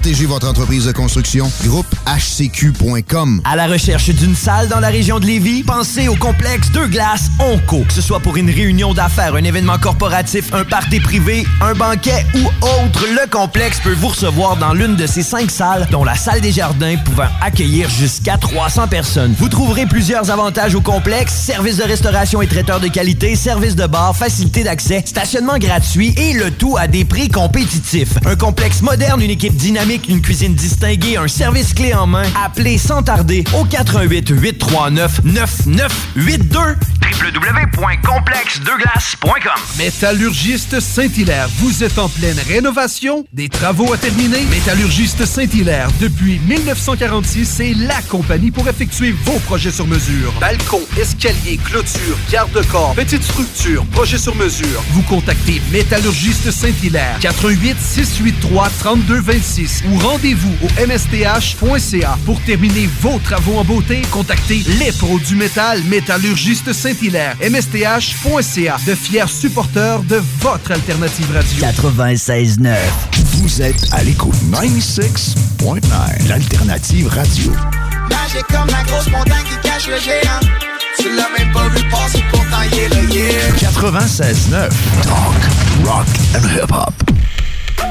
Speaker 5: Protégez votre entreprise de construction.
Speaker 1: À la recherche d'une salle dans la région de Lévis, pensez au complexe Deux Glaces Onco. Que ce soit pour une réunion d'affaires, un événement corporatif, un party privé, un banquet ou autre, le complexe peut vous recevoir dans l'une de ces cinq salles, dont la salle des jardins pouvant accueillir jusqu'à 300 personnes. Vous trouverez plusieurs avantages au complexe, services de restauration et traiteurs de qualité, services de bar, facilité d'accès, stationnement gratuit et le tout à des prix compétitifs. Un complexe moderne, une équipe dynamique, une cuisine distinguée, un service clé en main. Appelez sans tarder au 88 839 9982
Speaker 19: www.complexdeglace.com Métallurgiste Saint-Hilaire, vous êtes en pleine rénovation, des travaux à terminer? Métallurgiste Saint-Hilaire, depuis 1946, c'est la compagnie pour effectuer vos projets sur mesure. Balcon, escalier, clôture, garde-corps, petite structure, projet sur mesure. Vous contactez Métallurgiste Saint-Hilaire, 88 683 3226 ou rendez-vous au msth.ca pour terminer vos travaux en beauté. Contactez les pros du métal Métallurgiste Saint-Hilaire, msth.ca, de fiers supporters de votre alternative radio.
Speaker 12: 96.9. Vous êtes à l'écoute 96.9. L'Alternative Radio.
Speaker 17: Magique comme la grosse montagne qui cache le géant. Tu l'as même pas vu passer pourtant il est là, yeah.
Speaker 12: 96.9. Talk, rock and hip-hop.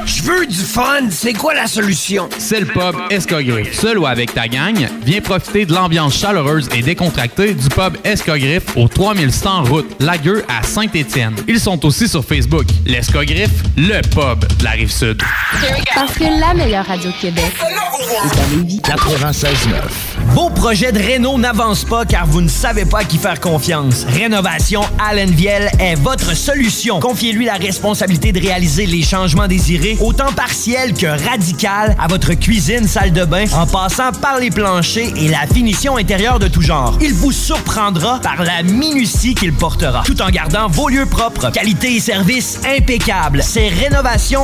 Speaker 20: Je veux du fun, c'est quoi la solution?
Speaker 7: C'est le pub Escogriffe. Seul ou avec ta gang, viens profiter de l'ambiance chaleureuse et décontractée du pub Escogriffe au 3100 route Lagueux à Saint-Étienne. Ils sont aussi sur Facebook. L'Escogriffe, le pub de la Rive-Sud.
Speaker 21: Parce que la meilleure radio de Québec est à Lévis.
Speaker 12: 96.9.
Speaker 1: Vos projets de réno n'avancent pas car vous ne savez pas à qui faire confiance. Rénovation Allen Viel est votre solution. Confiez-lui la responsabilité de réaliser les changements désirés, autant partiels que radicales, à votre cuisine, salle de bain, en passant par les planchers et la finition intérieure de tout genre. Il vous surprendra par la minutie qu'il portera, tout en gardant vos lieux propres. Qualité et service impeccable. C'est Rénovation